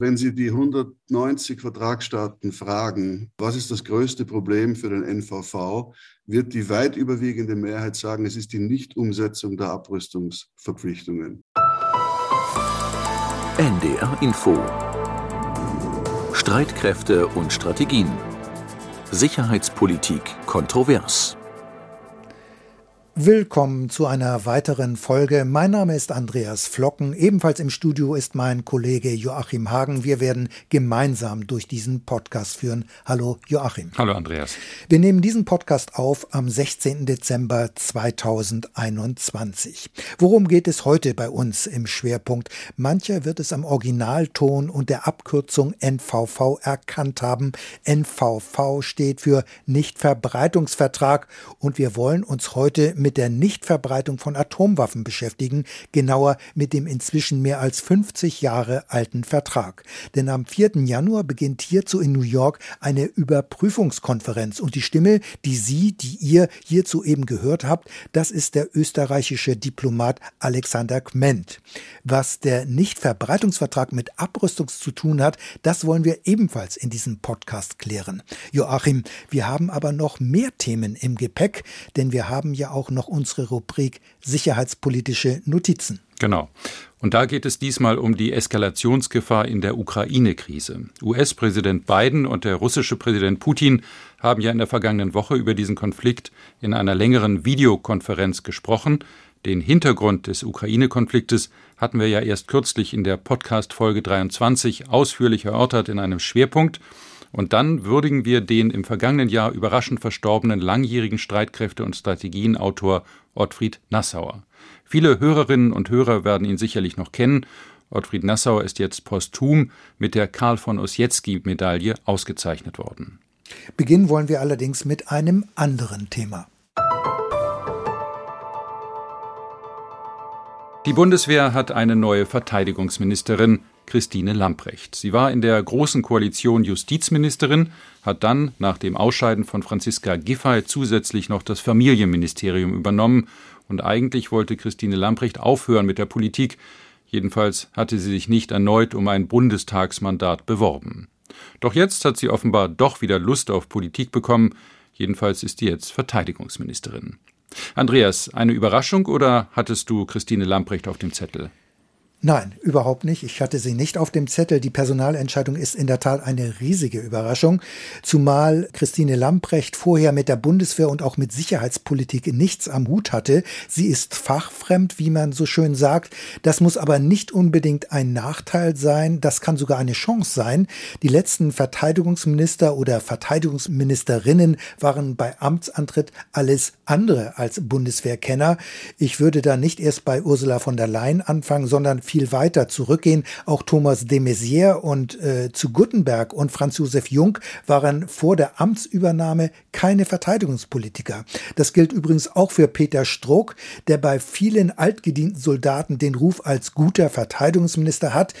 Wenn Sie die 190 Vertragsstaaten fragen, was ist das größte Problem für den NVV, wird die weit überwiegende Mehrheit sagen, es ist die Nichtumsetzung der Abrüstungsverpflichtungen. NDR Info. Streitkräfte und Strategien. Sicherheitspolitik kontrovers Willkommen zu einer weiteren Folge. Mein Name ist Andreas Flocken. Ebenfalls im Studio ist mein Kollege Joachim Hagen. Wir werden gemeinsam durch diesen Podcast führen. Hallo Joachim. Hallo Andreas. Wir nehmen diesen Podcast auf am 16. Dezember 2021. Worum geht es heute bei uns im Schwerpunkt? Mancher wird es am Originalton und der Abkürzung NVV erkannt haben. NVV steht für Nichtverbreitungsvertrag und wir wollen uns heute mit mit der Nichtverbreitung von Atomwaffen beschäftigen, genauer mit dem inzwischen mehr als 50 Jahre alten Vertrag. Denn am 4. Januar beginnt hierzu in New York eine Überprüfungskonferenz und die Stimme, die Sie, die ihr hierzu eben gehört habt, das ist der österreichische Diplomat Alexander Kment. Was der Nichtverbreitungsvertrag mit Abrüstung zu tun hat, das wollen wir ebenfalls in diesem Podcast klären. Joachim, wir haben aber noch mehr Themen im Gepäck, denn wir haben ja auch noch noch unsere Rubrik Sicherheitspolitische Notizen. Genau. Und da geht es diesmal um die Eskalationsgefahr in der Ukraine-Krise. US-Präsident Biden und der russische Präsident Putin haben ja in der vergangenen Woche über diesen Konflikt in einer längeren Videokonferenz gesprochen. Den Hintergrund des Ukraine-Konfliktes hatten wir ja erst kürzlich in der Podcast-Folge 23 ausführlich erörtert in einem Schwerpunkt. Und dann würdigen wir den im vergangenen Jahr überraschend verstorbenen langjährigen Streitkräfte- und Strategienautor Ottfried Nassauer. Viele Hörerinnen und Hörer werden ihn sicherlich noch kennen. Ottfried Nassauer ist jetzt posthum mit der Karl von Ossietzky-Medaille ausgezeichnet worden. Beginnen wollen wir allerdings mit einem anderen Thema. Die Bundeswehr hat eine neue Verteidigungsministerin. Christine Lamprecht. Sie war in der Großen Koalition Justizministerin, hat dann nach dem Ausscheiden von Franziska Giffey zusätzlich noch das Familienministerium übernommen und eigentlich wollte Christine Lamprecht aufhören mit der Politik, jedenfalls hatte sie sich nicht erneut um ein Bundestagsmandat beworben. Doch jetzt hat sie offenbar doch wieder Lust auf Politik bekommen, jedenfalls ist sie jetzt Verteidigungsministerin. Andreas, eine Überraschung oder hattest du Christine Lamprecht auf dem Zettel? Nein, überhaupt nicht. Ich hatte sie nicht auf dem Zettel. Die Personalentscheidung ist in der Tat eine riesige Überraschung, zumal Christine Lamprecht vorher mit der Bundeswehr und auch mit Sicherheitspolitik nichts am Hut hatte. Sie ist fachfremd, wie man so schön sagt. Das muss aber nicht unbedingt ein Nachteil sein. Das kann sogar eine Chance sein. Die letzten Verteidigungsminister oder Verteidigungsministerinnen waren bei Amtsantritt alles andere als Bundeswehrkenner. Ich würde da nicht erst bei Ursula von der Leyen anfangen, sondern viel weiter zurückgehen. Auch Thomas de Maizière und äh, zu Guttenberg und Franz Josef Jung waren vor der Amtsübernahme keine Verteidigungspolitiker. Das gilt übrigens auch für Peter Struck, der bei vielen altgedienten Soldaten den Ruf als guter Verteidigungsminister hat.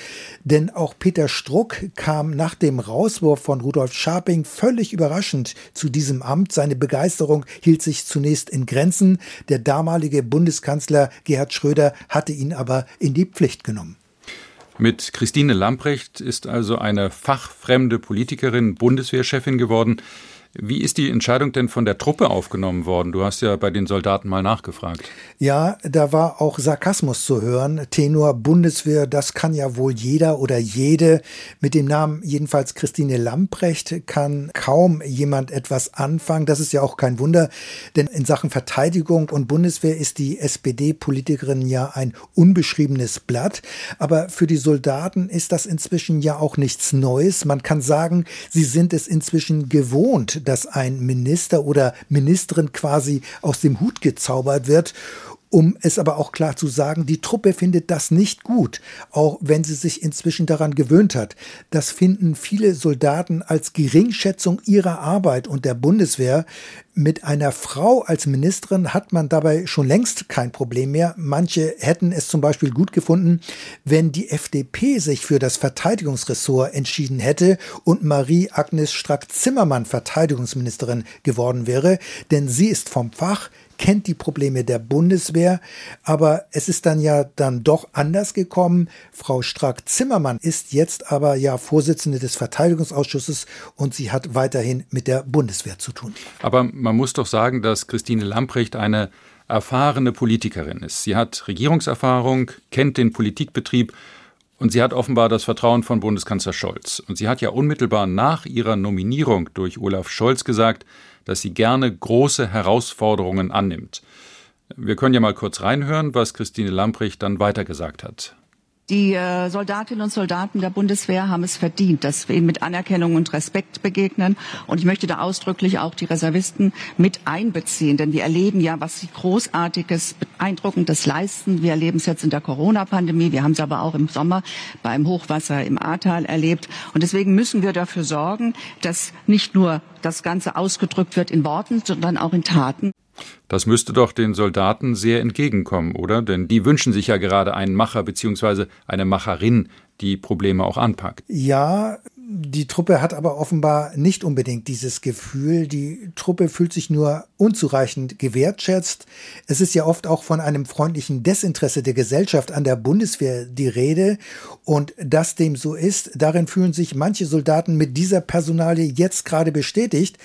Denn auch Peter Struck kam nach dem Rauswurf von Rudolf Scharping völlig überraschend zu diesem Amt. Seine Begeisterung hielt sich zunächst in Grenzen. Der damalige Bundeskanzler Gerhard Schröder hatte ihn aber in die Pflicht Pflicht genommen. Mit Christine Lamprecht ist also eine fachfremde Politikerin Bundeswehrchefin geworden. Wie ist die Entscheidung denn von der Truppe aufgenommen worden? Du hast ja bei den Soldaten mal nachgefragt. Ja, da war auch Sarkasmus zu hören. Tenor Bundeswehr, das kann ja wohl jeder oder jede. Mit dem Namen jedenfalls Christine Lamprecht kann kaum jemand etwas anfangen. Das ist ja auch kein Wunder, denn in Sachen Verteidigung und Bundeswehr ist die SPD-Politikerin ja ein unbeschriebenes Blatt. Aber für die Soldaten ist das inzwischen ja auch nichts Neues. Man kann sagen, sie sind es inzwischen gewohnt, dass ein Minister oder Ministerin quasi aus dem Hut gezaubert wird um es aber auch klar zu sagen, die Truppe findet das nicht gut, auch wenn sie sich inzwischen daran gewöhnt hat. Das finden viele Soldaten als Geringschätzung ihrer Arbeit und der Bundeswehr. Mit einer Frau als Ministerin hat man dabei schon längst kein Problem mehr. Manche hätten es zum Beispiel gut gefunden, wenn die FDP sich für das Verteidigungsressort entschieden hätte und Marie-Agnes Strack-Zimmermann Verteidigungsministerin geworden wäre, denn sie ist vom Fach, kennt die Probleme der Bundeswehr, aber es ist dann ja dann doch anders gekommen. Frau Strack-Zimmermann ist jetzt aber ja Vorsitzende des Verteidigungsausschusses und sie hat weiterhin mit der Bundeswehr zu tun. Aber man muss doch sagen, dass Christine Lamprecht eine erfahrene Politikerin ist. Sie hat Regierungserfahrung, kennt den Politikbetrieb und sie hat offenbar das Vertrauen von Bundeskanzler Scholz. Und sie hat ja unmittelbar nach ihrer Nominierung durch Olaf Scholz gesagt, dass sie gerne große Herausforderungen annimmt. Wir können ja mal kurz reinhören, was Christine Lamprecht dann weitergesagt hat. Die äh, Soldatinnen und Soldaten der Bundeswehr haben es verdient, dass wir ihnen mit Anerkennung und Respekt begegnen. Und ich möchte da ausdrücklich auch die Reservisten mit einbeziehen, denn wir erleben ja, was sie großartiges, beeindruckendes leisten. Wir erleben es jetzt in der Corona-Pandemie, wir haben es aber auch im Sommer beim Hochwasser im Ahrtal erlebt. Und deswegen müssen wir dafür sorgen, dass nicht nur das Ganze ausgedrückt wird in Worten, sondern auch in Taten. Das müsste doch den Soldaten sehr entgegenkommen, oder? Denn die wünschen sich ja gerade einen Macher bzw. eine Macherin, die Probleme auch anpackt. Ja, die Truppe hat aber offenbar nicht unbedingt dieses Gefühl. Die Truppe fühlt sich nur unzureichend gewertschätzt. Es ist ja oft auch von einem freundlichen Desinteresse der Gesellschaft an der Bundeswehr die Rede. Und dass dem so ist, darin fühlen sich manche Soldaten mit dieser Personalie jetzt gerade bestätigt.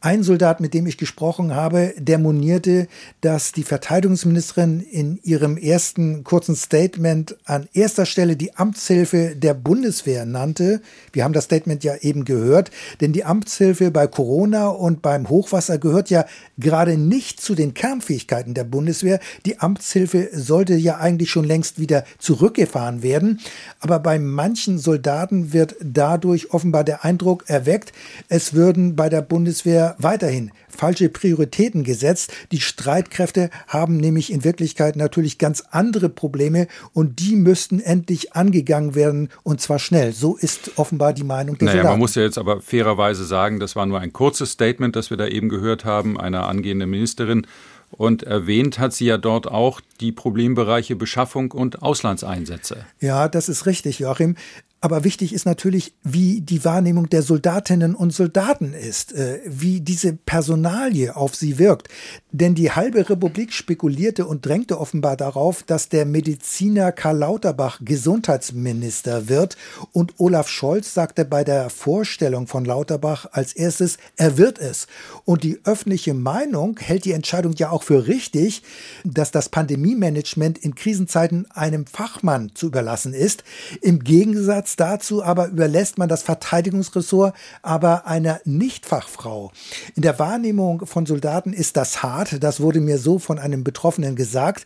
Ein Soldat, mit dem ich gesprochen habe, der monierte, dass die Verteidigungsministerin in ihrem ersten kurzen Statement an erster Stelle die Amtshilfe der Bundeswehr nannte. Wir haben das Statement ja eben gehört, denn die Amtshilfe bei Corona und beim Hochwasser gehört ja gerade nicht zu den Kernfähigkeiten der Bundeswehr. Die Amtshilfe sollte ja eigentlich schon längst wieder zurückgefahren werden. Aber bei manchen Soldaten wird dadurch offenbar der Eindruck erweckt, es würden bei der Bundeswehr weiterhin falsche Prioritäten gesetzt. Die Streitkräfte haben nämlich in Wirklichkeit natürlich ganz andere Probleme und die müssten endlich angegangen werden und zwar schnell. So ist offenbar die Meinung der naja, Soldaten. Man muss ja jetzt aber fairerweise sagen, das war nur ein kurzes Statement, das wir da eben gehört haben, einer angehenden Ministerin. Und erwähnt hat sie ja dort auch die Problembereiche Beschaffung und Auslandseinsätze. Ja, das ist richtig, Joachim. Aber wichtig ist natürlich, wie die Wahrnehmung der Soldatinnen und Soldaten ist, äh, wie diese Personalie auf sie wirkt. Denn die halbe Republik spekulierte und drängte offenbar darauf, dass der Mediziner Karl Lauterbach Gesundheitsminister wird. Und Olaf Scholz sagte bei der Vorstellung von Lauterbach als erstes, er wird es. Und die öffentliche Meinung hält die Entscheidung ja auch für richtig, dass das Pandemie-Management in Krisenzeiten einem Fachmann zu überlassen ist. Im Gegensatz Gegensatz dazu aber überlässt man das Verteidigungsressort aber einer Nichtfachfrau. In der Wahrnehmung von Soldaten ist das hart. Das wurde mir so von einem Betroffenen gesagt.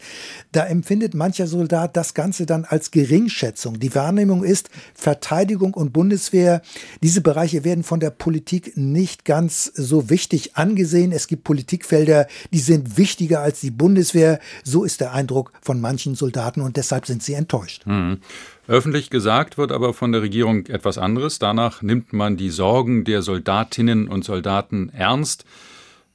Da empfindet mancher Soldat das Ganze dann als Geringschätzung. Die Wahrnehmung ist, Verteidigung und Bundeswehr, diese Bereiche werden von der Politik nicht ganz so wichtig angesehen. Es gibt Politikfelder, die sind wichtiger als die Bundeswehr. So ist der Eindruck von manchen Soldaten und deshalb sind sie enttäuscht. Mhm. Öffentlich gesagt wird aber von der Regierung etwas anderes. Danach nimmt man die Sorgen der Soldatinnen und Soldaten ernst.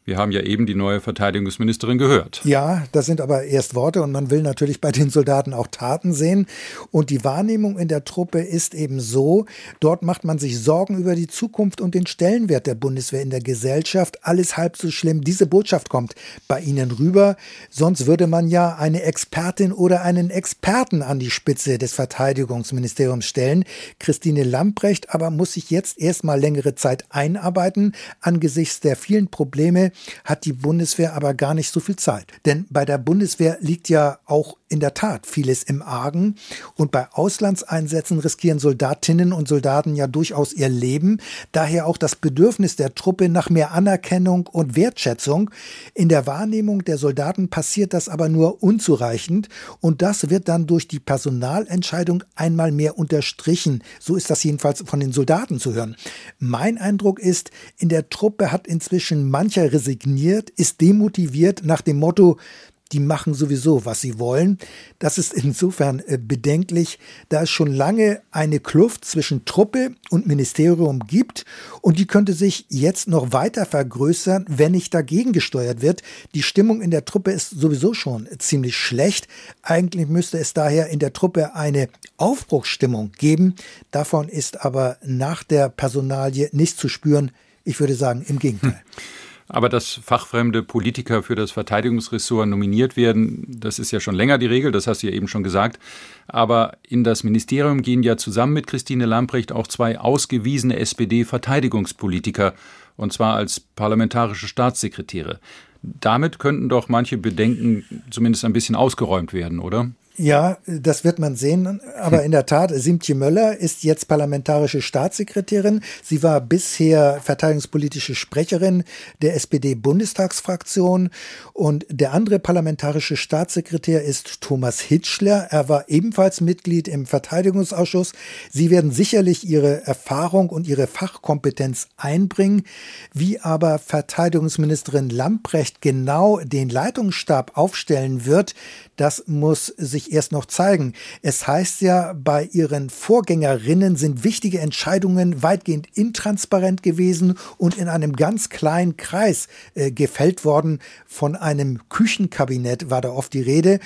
Wir haben ja eben die neue Verteidigungsministerin gehört. Ja, das sind aber erst Worte und man will natürlich bei den Soldaten auch Taten sehen. Und die Wahrnehmung in der Truppe ist eben so, dort macht man sich Sorgen über die Zukunft und den Stellenwert der Bundeswehr in der Gesellschaft. Alles halb so schlimm. Diese Botschaft kommt bei Ihnen rüber. Sonst würde man ja eine Expertin oder einen Experten an die Spitze des Verteidigungsministeriums stellen. Christine Lamprecht aber muss sich jetzt erstmal längere Zeit einarbeiten angesichts der vielen Probleme, hat die Bundeswehr aber gar nicht so viel Zeit. Denn bei der Bundeswehr liegt ja auch in der Tat vieles im Argen. Und bei Auslandseinsätzen riskieren Soldatinnen und Soldaten ja durchaus ihr Leben. Daher auch das Bedürfnis der Truppe nach mehr Anerkennung und Wertschätzung. In der Wahrnehmung der Soldaten passiert das aber nur unzureichend. Und das wird dann durch die Personalentscheidung einmal mehr unterstrichen. So ist das jedenfalls von den Soldaten zu hören. Mein Eindruck ist, in der Truppe hat inzwischen mancher resigniert, ist demotiviert nach dem Motto, die machen sowieso, was sie wollen. Das ist insofern äh, bedenklich, da es schon lange eine Kluft zwischen Truppe und Ministerium gibt und die könnte sich jetzt noch weiter vergrößern, wenn nicht dagegen gesteuert wird. Die Stimmung in der Truppe ist sowieso schon ziemlich schlecht. Eigentlich müsste es daher in der Truppe eine Aufbruchsstimmung geben. Davon ist aber nach der Personalie nichts zu spüren. Ich würde sagen, im Gegenteil. Hm. Aber dass fachfremde Politiker für das Verteidigungsressort nominiert werden, das ist ja schon länger die Regel, das hast du ja eben schon gesagt. Aber in das Ministerium gehen ja zusammen mit Christine Lamprecht auch zwei ausgewiesene SPD-Verteidigungspolitiker, und zwar als parlamentarische Staatssekretäre. Damit könnten doch manche Bedenken zumindest ein bisschen ausgeräumt werden, oder? Ja, das wird man sehen. Aber in der Tat, Simtje Möller ist jetzt parlamentarische Staatssekretärin. Sie war bisher verteidigungspolitische Sprecherin der SPD-Bundestagsfraktion. Und der andere parlamentarische Staatssekretär ist Thomas Hitschler. Er war ebenfalls Mitglied im Verteidigungsausschuss. Sie werden sicherlich ihre Erfahrung und ihre Fachkompetenz einbringen. Wie aber Verteidigungsministerin Lamprecht genau den Leitungsstab aufstellen wird, das muss sich erst noch zeigen. Es heißt ja, bei ihren Vorgängerinnen sind wichtige Entscheidungen weitgehend intransparent gewesen und in einem ganz kleinen Kreis äh, gefällt worden. Von einem Küchenkabinett war da oft die Rede.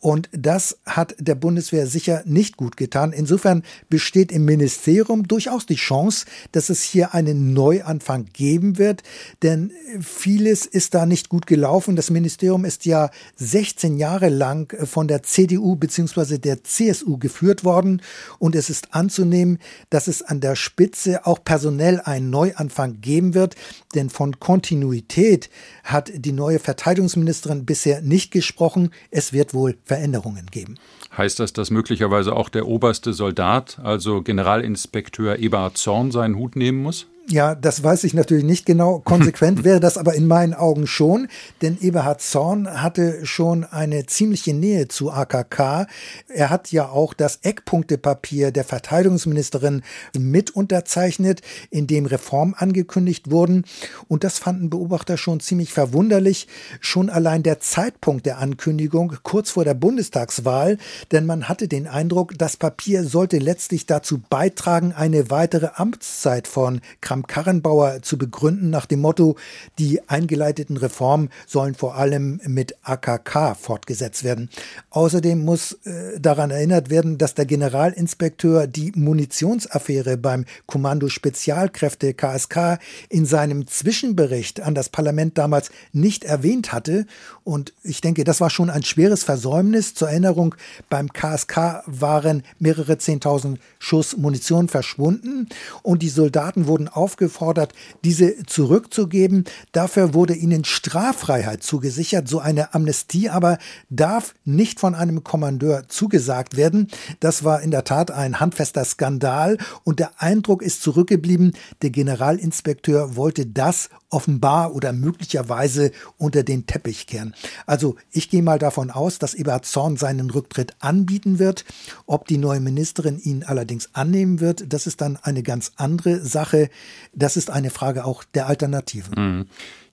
Und das hat der Bundeswehr sicher nicht gut getan. Insofern besteht im Ministerium durchaus die Chance, dass es hier einen Neuanfang geben wird, denn vieles ist da nicht gut gelaufen. Das Ministerium ist ja 16 Jahre lang von der CDU bzw. der CSU geführt worden und es ist anzunehmen, dass es an der Spitze auch personell einen Neuanfang geben wird, denn von Kontinuität hat die neue Verteidigungsministerin bisher nicht gesprochen. Es wird wohl Veränderungen geben. Heißt das, dass möglicherweise auch der oberste Soldat, also Generalinspekteur Eberhard Zorn, seinen Hut nehmen muss? Ja, das weiß ich natürlich nicht genau. Konsequent wäre das aber in meinen Augen schon, denn Eberhard Zorn hatte schon eine ziemliche Nähe zu AKK. Er hat ja auch das Eckpunktepapier der Verteidigungsministerin mit unterzeichnet, in dem Reformen angekündigt wurden. Und das fanden Beobachter schon ziemlich verwunderlich. Schon allein der Zeitpunkt der Ankündigung kurz vor der Bundestagswahl, denn man hatte den Eindruck, das Papier sollte letztlich dazu beitragen, eine weitere Amtszeit von Kram Kramp-Karrenbauer zu begründen nach dem Motto, die eingeleiteten Reformen sollen vor allem mit AKK fortgesetzt werden. Außerdem muss äh, daran erinnert werden, dass der Generalinspekteur die Munitionsaffäre beim Kommando Spezialkräfte KSK in seinem Zwischenbericht an das Parlament damals nicht erwähnt hatte. Und ich denke, das war schon ein schweres Versäumnis. Zur Erinnerung, beim KSK waren mehrere Zehntausend Schuss Munition verschwunden und die Soldaten wurden auf aufgefordert, diese zurückzugeben. Dafür wurde ihnen Straffreiheit zugesichert. So eine Amnestie aber darf nicht von einem Kommandeur zugesagt werden. Das war in der Tat ein handfester Skandal und der Eindruck ist zurückgeblieben, der Generalinspekteur wollte das offenbar oder möglicherweise unter den Teppich kehren. Also ich gehe mal davon aus, dass Eberhard Zorn seinen Rücktritt anbieten wird. Ob die neue Ministerin ihn allerdings annehmen wird, das ist dann eine ganz andere Sache. Das ist eine Frage auch der Alternativen. Mhm.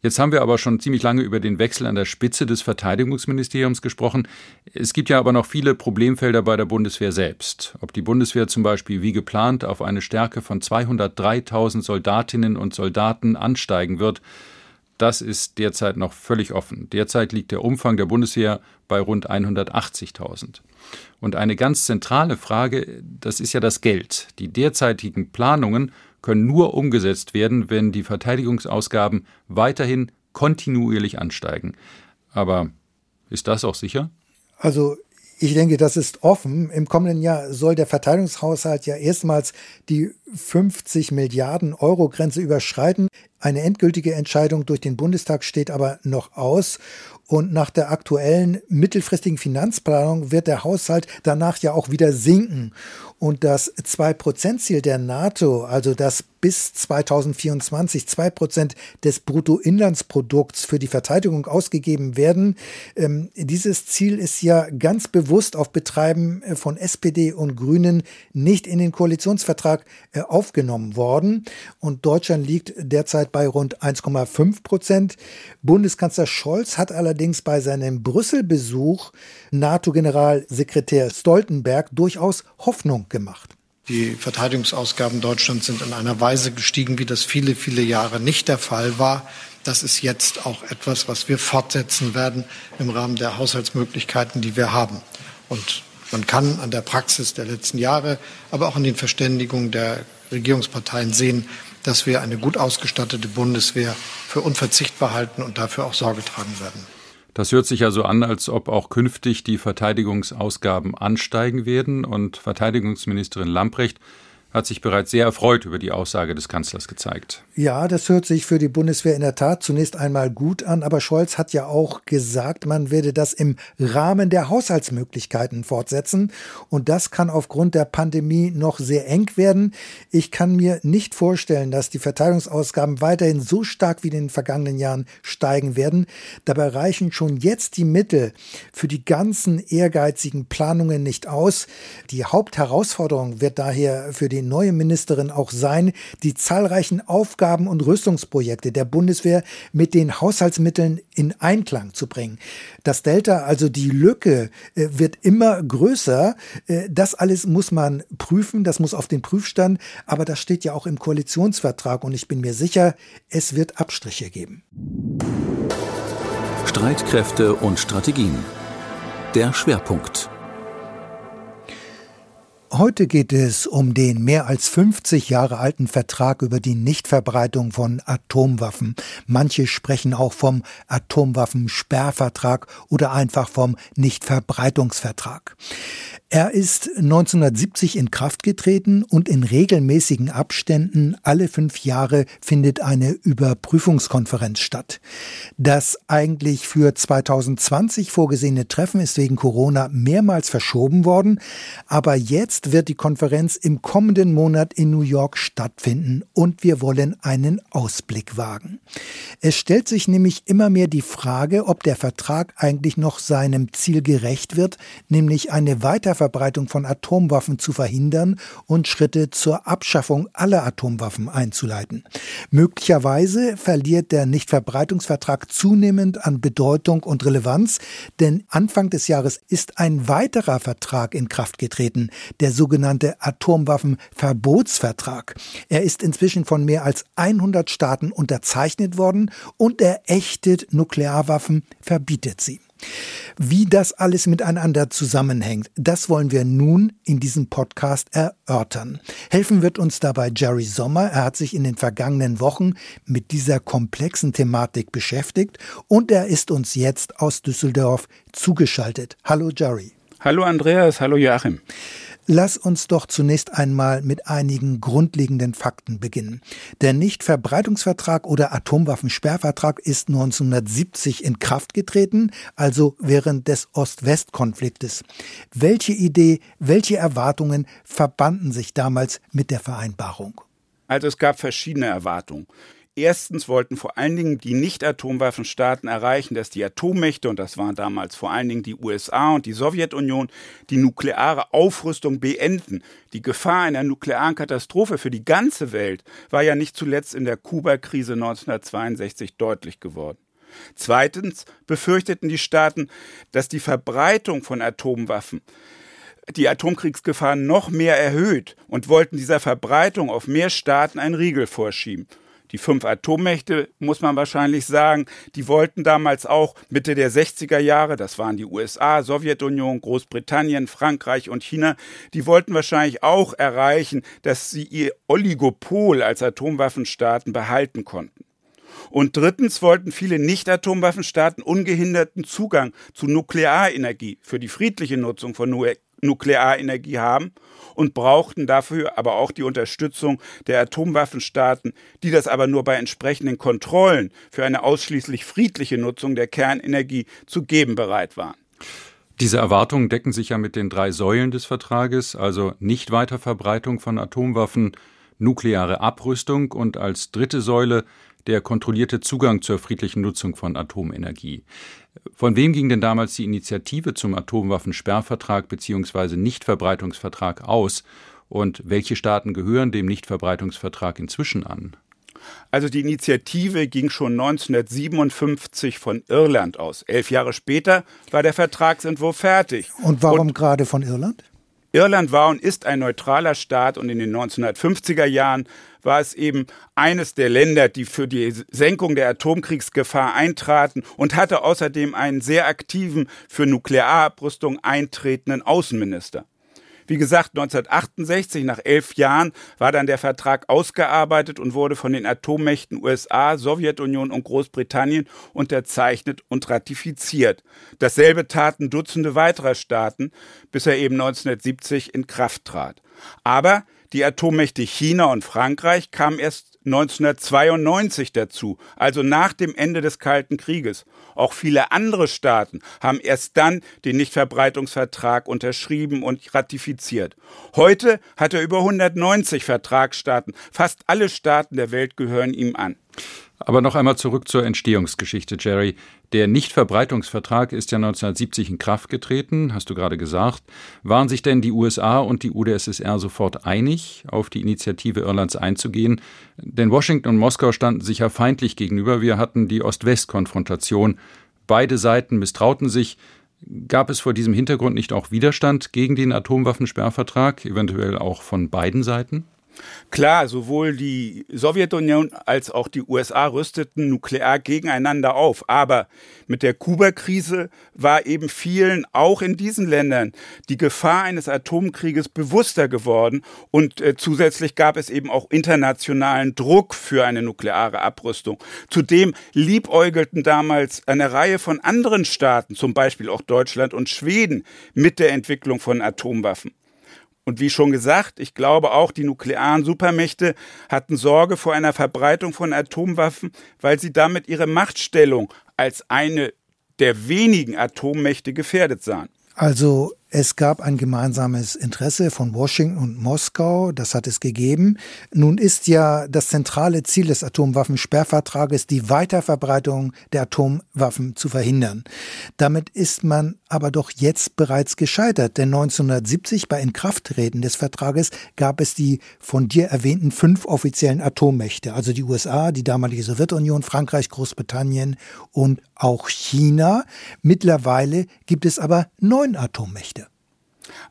Jetzt haben wir aber schon ziemlich lange über den Wechsel an der Spitze des Verteidigungsministeriums gesprochen. Es gibt ja aber noch viele Problemfelder bei der Bundeswehr selbst. Ob die Bundeswehr zum Beispiel wie geplant auf eine Stärke von 203.000 Soldatinnen und Soldaten ansteigen wird, das ist derzeit noch völlig offen. Derzeit liegt der Umfang der Bundeswehr bei rund 180.000. Und eine ganz zentrale Frage, das ist ja das Geld. Die derzeitigen Planungen können nur umgesetzt werden, wenn die Verteidigungsausgaben weiterhin kontinuierlich ansteigen. Aber ist das auch sicher? Also ich denke, das ist offen. Im kommenden Jahr soll der Verteidigungshaushalt ja erstmals die 50 Milliarden Euro Grenze überschreiten. Eine endgültige Entscheidung durch den Bundestag steht aber noch aus. Und nach der aktuellen mittelfristigen Finanzplanung wird der Haushalt danach ja auch wieder sinken. Und das 2-Prozent-Ziel der NATO, also das bis 2024 2 Prozent des Bruttoinlandsprodukts für die Verteidigung ausgegeben werden. Ähm, dieses Ziel ist ja ganz bewusst auf Betreiben äh, von SPD und Grünen nicht in den Koalitionsvertrag äh, aufgenommen worden. Und Deutschland liegt derzeit bei rund 1,5 Prozent. Bundeskanzler Scholz hat allerdings bei seinem Brüssel-Besuch NATO-Generalsekretär Stoltenberg durchaus Hoffnung gemacht. Die Verteidigungsausgaben Deutschlands sind in einer Weise gestiegen, wie das viele, viele Jahre nicht der Fall war. Das ist jetzt auch etwas, was wir fortsetzen werden im Rahmen der Haushaltsmöglichkeiten, die wir haben. Und man kann an der Praxis der letzten Jahre, aber auch an den Verständigungen der Regierungsparteien sehen, dass wir eine gut ausgestattete Bundeswehr für unverzichtbar halten und dafür auch Sorge tragen werden. Das hört sich ja so an, als ob auch künftig die Verteidigungsausgaben ansteigen werden. Und Verteidigungsministerin Lamprecht hat sich bereits sehr erfreut über die Aussage des Kanzlers gezeigt. Ja, das hört sich für die Bundeswehr in der Tat zunächst einmal gut an, aber Scholz hat ja auch gesagt, man werde das im Rahmen der Haushaltsmöglichkeiten fortsetzen und das kann aufgrund der Pandemie noch sehr eng werden. Ich kann mir nicht vorstellen, dass die Verteidigungsausgaben weiterhin so stark wie in den vergangenen Jahren steigen werden. Dabei reichen schon jetzt die Mittel für die ganzen ehrgeizigen Planungen nicht aus. Die Hauptherausforderung wird daher für den neue Ministerin auch sein, die zahlreichen Aufgaben und Rüstungsprojekte der Bundeswehr mit den Haushaltsmitteln in Einklang zu bringen. Das Delta, also die Lücke, äh, wird immer größer. Äh, das alles muss man prüfen, das muss auf den Prüfstand, aber das steht ja auch im Koalitionsvertrag und ich bin mir sicher, es wird Abstriche geben. Streitkräfte und Strategien. Der Schwerpunkt. Heute geht es um den mehr als 50 Jahre alten Vertrag über die Nichtverbreitung von Atomwaffen. Manche sprechen auch vom Atomwaffensperrvertrag oder einfach vom Nichtverbreitungsvertrag. Er ist 1970 in Kraft getreten und in regelmäßigen Abständen alle fünf Jahre findet eine Überprüfungskonferenz statt. Das eigentlich für 2020 vorgesehene Treffen ist wegen Corona mehrmals verschoben worden, aber jetzt wird die Konferenz im kommenden Monat in New York stattfinden und wir wollen einen Ausblick wagen. Es stellt sich nämlich immer mehr die Frage, ob der Vertrag eigentlich noch seinem Ziel gerecht wird, nämlich eine weiter Weiterverbreitung von Atomwaffen zu verhindern und Schritte zur Abschaffung aller Atomwaffen einzuleiten. Möglicherweise verliert der Nichtverbreitungsvertrag zunehmend an Bedeutung und Relevanz, denn Anfang des Jahres ist ein weiterer Vertrag in Kraft getreten, der sogenannte Atomwaffenverbotsvertrag. Er ist inzwischen von mehr als 100 Staaten unterzeichnet worden und er ächtet Nuklearwaffen, verbietet sie. Wie das alles miteinander zusammenhängt, das wollen wir nun in diesem Podcast erörtern. Helfen wird uns dabei Jerry Sommer. Er hat sich in den vergangenen Wochen mit dieser komplexen Thematik beschäftigt und er ist uns jetzt aus Düsseldorf zugeschaltet. Hallo Jerry. Hallo Andreas, hallo Joachim. Lass uns doch zunächst einmal mit einigen grundlegenden Fakten beginnen. Der Nichtverbreitungsvertrag oder Atomwaffensperrvertrag ist 1970 in Kraft getreten, also während des Ost-West-Konfliktes. Welche Idee, welche Erwartungen verbanden sich damals mit der Vereinbarung? Also es gab verschiedene Erwartungen. Erstens wollten vor allen Dingen die Nicht-Atomwaffenstaaten erreichen, dass die Atommächte, und das waren damals vor allen Dingen die USA und die Sowjetunion, die nukleare Aufrüstung beenden. Die Gefahr einer nuklearen Katastrophe für die ganze Welt war ja nicht zuletzt in der Kuba-Krise 1962 deutlich geworden. Zweitens befürchteten die Staaten, dass die Verbreitung von Atomwaffen die Atomkriegsgefahr noch mehr erhöht und wollten dieser Verbreitung auf mehr Staaten einen Riegel vorschieben. Die fünf Atommächte, muss man wahrscheinlich sagen, die wollten damals auch Mitte der 60er Jahre, das waren die USA, Sowjetunion, Großbritannien, Frankreich und China, die wollten wahrscheinlich auch erreichen, dass sie ihr Oligopol als Atomwaffenstaaten behalten konnten. Und drittens wollten viele Nicht-Atomwaffenstaaten ungehinderten Zugang zu Nuklearenergie für die friedliche Nutzung von Nuklearenergie haben und brauchten dafür aber auch die Unterstützung der Atomwaffenstaaten, die das aber nur bei entsprechenden Kontrollen für eine ausschließlich friedliche Nutzung der Kernenergie zu geben bereit waren. Diese Erwartungen decken sich ja mit den drei Säulen des Vertrages, also Nichtweiterverbreitung von Atomwaffen, nukleare Abrüstung und als dritte Säule der kontrollierte Zugang zur friedlichen Nutzung von Atomenergie. Von wem ging denn damals die Initiative zum Atomwaffensperrvertrag bzw. Nichtverbreitungsvertrag aus und welche Staaten gehören dem Nichtverbreitungsvertrag inzwischen an? Also die Initiative ging schon 1957 von Irland aus. Elf Jahre später war der Vertragsentwurf fertig. Und warum und gerade von Irland? Irland war und ist ein neutraler Staat und in den 1950er Jahren war es eben eines der Länder, die für die Senkung der Atomkriegsgefahr eintraten und hatte außerdem einen sehr aktiven, für Nuklearabrüstung eintretenden Außenminister. Wie gesagt, 1968, nach elf Jahren, war dann der Vertrag ausgearbeitet und wurde von den Atommächten USA, Sowjetunion und Großbritannien unterzeichnet und ratifiziert. Dasselbe taten Dutzende weiterer Staaten, bis er eben 1970 in Kraft trat. Aber die Atommächte China und Frankreich kamen erst 1992 dazu, also nach dem Ende des Kalten Krieges. Auch viele andere Staaten haben erst dann den Nichtverbreitungsvertrag unterschrieben und ratifiziert. Heute hat er über 190 Vertragsstaaten. Fast alle Staaten der Welt gehören ihm an. Aber noch einmal zurück zur Entstehungsgeschichte, Jerry. Der Nichtverbreitungsvertrag ist ja 1970 in Kraft getreten, hast du gerade gesagt. Waren sich denn die USA und die UdSSR sofort einig, auf die Initiative Irlands einzugehen? Denn Washington und Moskau standen sich ja feindlich gegenüber. Wir hatten die Ost-West-Konfrontation. Beide Seiten misstrauten sich. Gab es vor diesem Hintergrund nicht auch Widerstand gegen den Atomwaffensperrvertrag, eventuell auch von beiden Seiten? Klar, sowohl die Sowjetunion als auch die USA rüsteten nuklear gegeneinander auf. Aber mit der Kuba-Krise war eben vielen, auch in diesen Ländern, die Gefahr eines Atomkrieges bewusster geworden. Und äh, zusätzlich gab es eben auch internationalen Druck für eine nukleare Abrüstung. Zudem liebäugelten damals eine Reihe von anderen Staaten, zum Beispiel auch Deutschland und Schweden, mit der Entwicklung von Atomwaffen. Und wie schon gesagt, ich glaube auch, die nuklearen Supermächte hatten Sorge vor einer Verbreitung von Atomwaffen, weil sie damit ihre Machtstellung als eine der wenigen Atommächte gefährdet sahen. Also es gab ein gemeinsames Interesse von Washington und Moskau, das hat es gegeben. Nun ist ja das zentrale Ziel des Atomwaffensperrvertrages die Weiterverbreitung der Atomwaffen zu verhindern. Damit ist man aber doch jetzt bereits gescheitert, denn 1970 bei Inkrafttreten des Vertrages gab es die von dir erwähnten fünf offiziellen Atommächte, also die USA, die damalige Sowjetunion, Frankreich, Großbritannien und auch China. Mittlerweile gibt es aber neun Atommächte.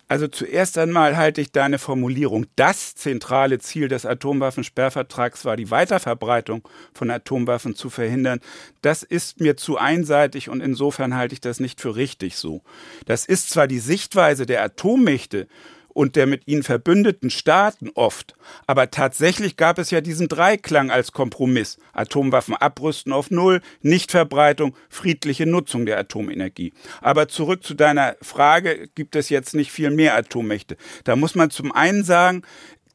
Also zuerst einmal halte ich deine Formulierung, das zentrale Ziel des Atomwaffensperrvertrags war die Weiterverbreitung von Atomwaffen zu verhindern. Das ist mir zu einseitig und insofern halte ich das nicht für richtig so. Das ist zwar die Sichtweise der Atommächte, und der mit ihnen verbündeten Staaten oft. Aber tatsächlich gab es ja diesen Dreiklang als Kompromiss. Atomwaffen abrüsten auf Null, Nichtverbreitung, friedliche Nutzung der Atomenergie. Aber zurück zu deiner Frage, gibt es jetzt nicht viel mehr Atommächte? Da muss man zum einen sagen,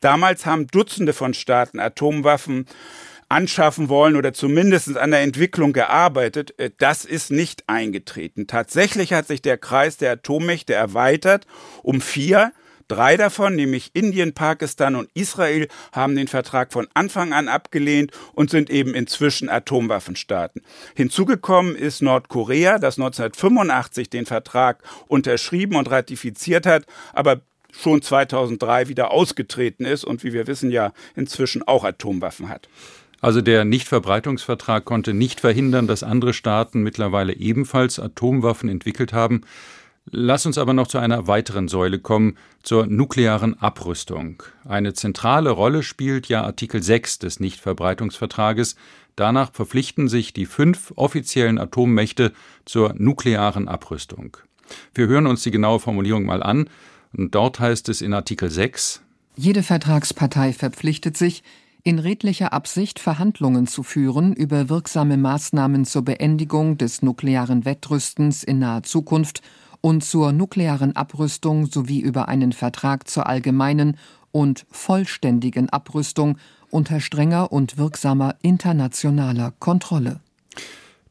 damals haben Dutzende von Staaten Atomwaffen anschaffen wollen oder zumindest an der Entwicklung gearbeitet. Äh, das ist nicht eingetreten. Tatsächlich hat sich der Kreis der Atommächte erweitert um vier. Drei davon, nämlich Indien, Pakistan und Israel, haben den Vertrag von Anfang an abgelehnt und sind eben inzwischen Atomwaffenstaaten. Hinzugekommen ist Nordkorea, das 1985 den Vertrag unterschrieben und ratifiziert hat, aber schon 2003 wieder ausgetreten ist und wie wir wissen ja inzwischen auch Atomwaffen hat. Also der Nichtverbreitungsvertrag konnte nicht verhindern, dass andere Staaten mittlerweile ebenfalls Atomwaffen entwickelt haben. Lass uns aber noch zu einer weiteren Säule kommen, zur nuklearen Abrüstung. Eine zentrale Rolle spielt ja Artikel 6 des Nichtverbreitungsvertrages. Danach verpflichten sich die fünf offiziellen Atommächte zur nuklearen Abrüstung. Wir hören uns die genaue Formulierung mal an. Und dort heißt es in Artikel 6 Jede Vertragspartei verpflichtet sich, in redlicher Absicht Verhandlungen zu führen über wirksame Maßnahmen zur Beendigung des nuklearen Wettrüstens in naher Zukunft und zur nuklearen Abrüstung sowie über einen Vertrag zur allgemeinen und vollständigen Abrüstung unter strenger und wirksamer internationaler Kontrolle.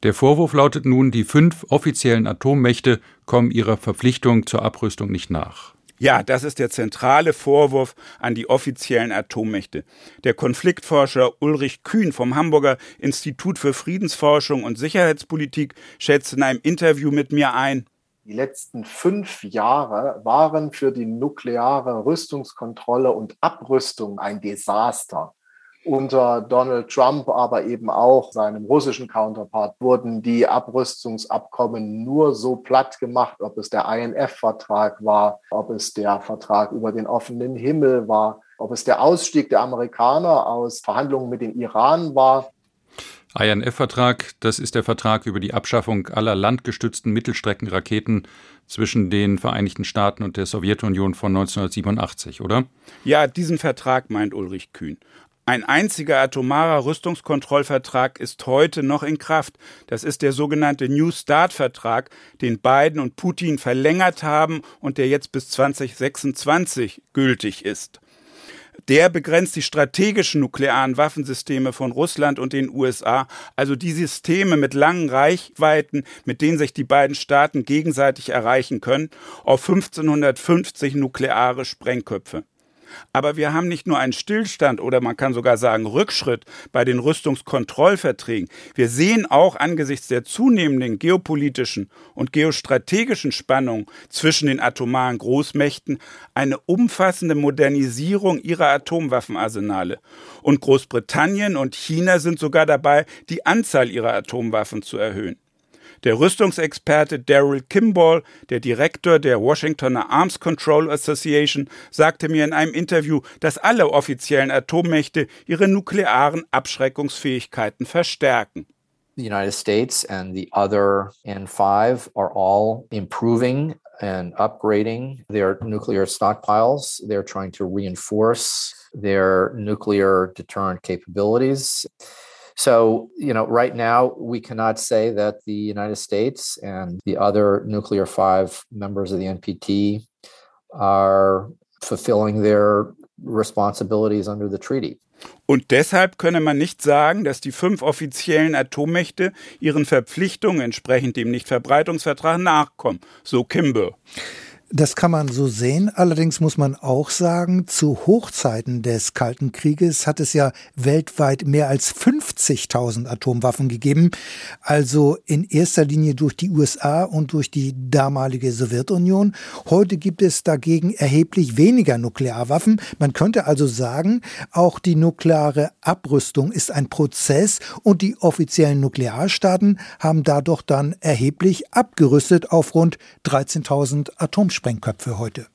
Der Vorwurf lautet nun, die fünf offiziellen Atommächte kommen ihrer Verpflichtung zur Abrüstung nicht nach. Ja, das ist der zentrale Vorwurf an die offiziellen Atommächte. Der Konfliktforscher Ulrich Kühn vom Hamburger Institut für Friedensforschung und Sicherheitspolitik schätzt in einem Interview mit mir ein, die letzten fünf Jahre waren für die nukleare Rüstungskontrolle und Abrüstung ein Desaster. Unter Donald Trump, aber eben auch seinem russischen Counterpart, wurden die Abrüstungsabkommen nur so platt gemacht, ob es der INF-Vertrag war, ob es der Vertrag über den offenen Himmel war, ob es der Ausstieg der Amerikaner aus Verhandlungen mit dem Iran war. INF-Vertrag, das ist der Vertrag über die Abschaffung aller landgestützten Mittelstreckenraketen zwischen den Vereinigten Staaten und der Sowjetunion von 1987, oder? Ja, diesen Vertrag meint Ulrich Kühn. Ein einziger atomarer Rüstungskontrollvertrag ist heute noch in Kraft. Das ist der sogenannte New Start-Vertrag, den Biden und Putin verlängert haben und der jetzt bis 2026 gültig ist. Der begrenzt die strategischen nuklearen Waffensysteme von Russland und den USA, also die Systeme mit langen Reichweiten, mit denen sich die beiden Staaten gegenseitig erreichen können, auf 1550 nukleare Sprengköpfe. Aber wir haben nicht nur einen Stillstand oder man kann sogar sagen Rückschritt bei den Rüstungskontrollverträgen. Wir sehen auch angesichts der zunehmenden geopolitischen und geostrategischen Spannungen zwischen den atomaren Großmächten eine umfassende Modernisierung ihrer Atomwaffenarsenale. Und Großbritannien und China sind sogar dabei, die Anzahl ihrer Atomwaffen zu erhöhen. Der Rüstungsexperte Daryl Kimball, der Direktor der Washingtoner Arms Control Association, sagte mir in einem Interview, dass alle offiziellen Atommächte ihre nuklearen Abschreckungsfähigkeiten verstärken. The United States and the other N5 are all improving and upgrading their nuclear stockpiles. They're trying to reinforce their nuclear deterrent capabilities. So, you know, right now we cannot say that the United States and the other nuclear five members of the NPT are fulfilling their responsibilities under the treaty. Und deshalb könne man nicht sagen, dass die fünf offiziellen Atommächte ihren Verpflichtungen entsprechend dem Nichtverbreitungsvertrag nachkommen, so Kimber. Das kann man so sehen. Allerdings muss man auch sagen, zu Hochzeiten des Kalten Krieges hat es ja weltweit mehr als 50.000 Atomwaffen gegeben. Also in erster Linie durch die USA und durch die damalige Sowjetunion. Heute gibt es dagegen erheblich weniger Nuklearwaffen. Man könnte also sagen, auch die nukleare Abrüstung ist ein Prozess und die offiziellen Nuklearstaaten haben dadurch dann erheblich abgerüstet auf rund 13.000 Atomstaaten. Sprengköpfe heute?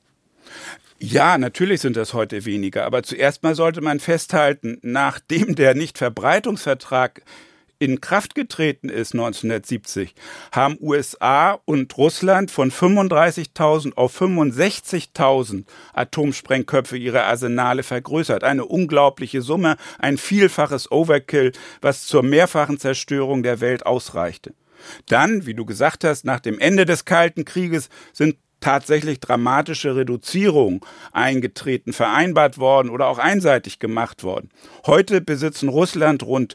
Ja, natürlich sind das heute weniger, aber zuerst mal sollte man festhalten, nachdem der Nichtverbreitungsvertrag in Kraft getreten ist 1970, haben USA und Russland von 35.000 auf 65.000 Atomsprengköpfe ihre Arsenale vergrößert. Eine unglaubliche Summe, ein vielfaches Overkill, was zur mehrfachen Zerstörung der Welt ausreichte. Dann, wie du gesagt hast, nach dem Ende des Kalten Krieges sind tatsächlich dramatische Reduzierungen eingetreten, vereinbart worden oder auch einseitig gemacht worden. Heute besitzen Russland rund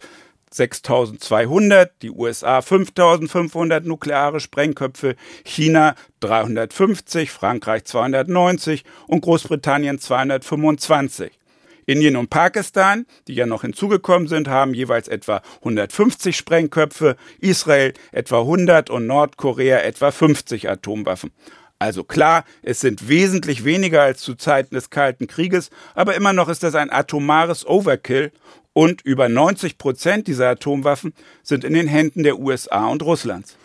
6200, die USA 5500 nukleare Sprengköpfe, China 350, Frankreich 290 und Großbritannien 225. Indien und Pakistan, die ja noch hinzugekommen sind, haben jeweils etwa 150 Sprengköpfe, Israel etwa 100 und Nordkorea etwa 50 Atomwaffen. Also klar, es sind wesentlich weniger als zu Zeiten des Kalten Krieges, aber immer noch ist das ein atomares Overkill und über 90 Prozent dieser Atomwaffen sind in den Händen der USA und Russlands.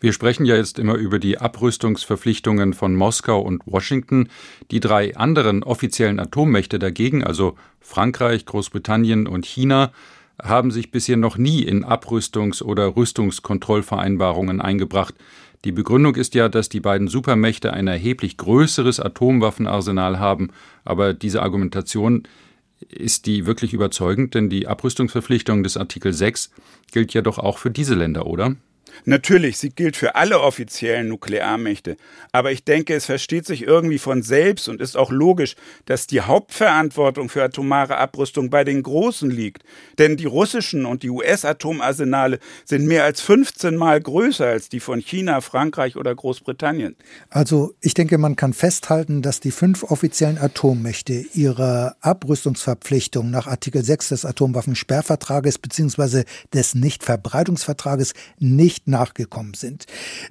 Wir sprechen ja jetzt immer über die Abrüstungsverpflichtungen von Moskau und Washington. Die drei anderen offiziellen Atommächte dagegen, also Frankreich, Großbritannien und China, haben sich bisher noch nie in Abrüstungs- oder Rüstungskontrollvereinbarungen eingebracht. Die Begründung ist ja, dass die beiden Supermächte ein erheblich größeres Atomwaffenarsenal haben, aber diese Argumentation ist die wirklich überzeugend, denn die Abrüstungsverpflichtung des Artikel 6 gilt ja doch auch für diese Länder, oder? Natürlich, sie gilt für alle offiziellen Nuklearmächte. Aber ich denke, es versteht sich irgendwie von selbst und ist auch logisch, dass die Hauptverantwortung für atomare Abrüstung bei den Großen liegt. Denn die russischen und die US-Atomarsenale sind mehr als 15 Mal größer als die von China, Frankreich oder Großbritannien. Also ich denke, man kann festhalten, dass die fünf offiziellen Atommächte ihre Abrüstungsverpflichtung nach Artikel 6 des Atomwaffensperrvertrages bzw. des Nichtverbreitungsvertrages nicht nicht nachgekommen sind.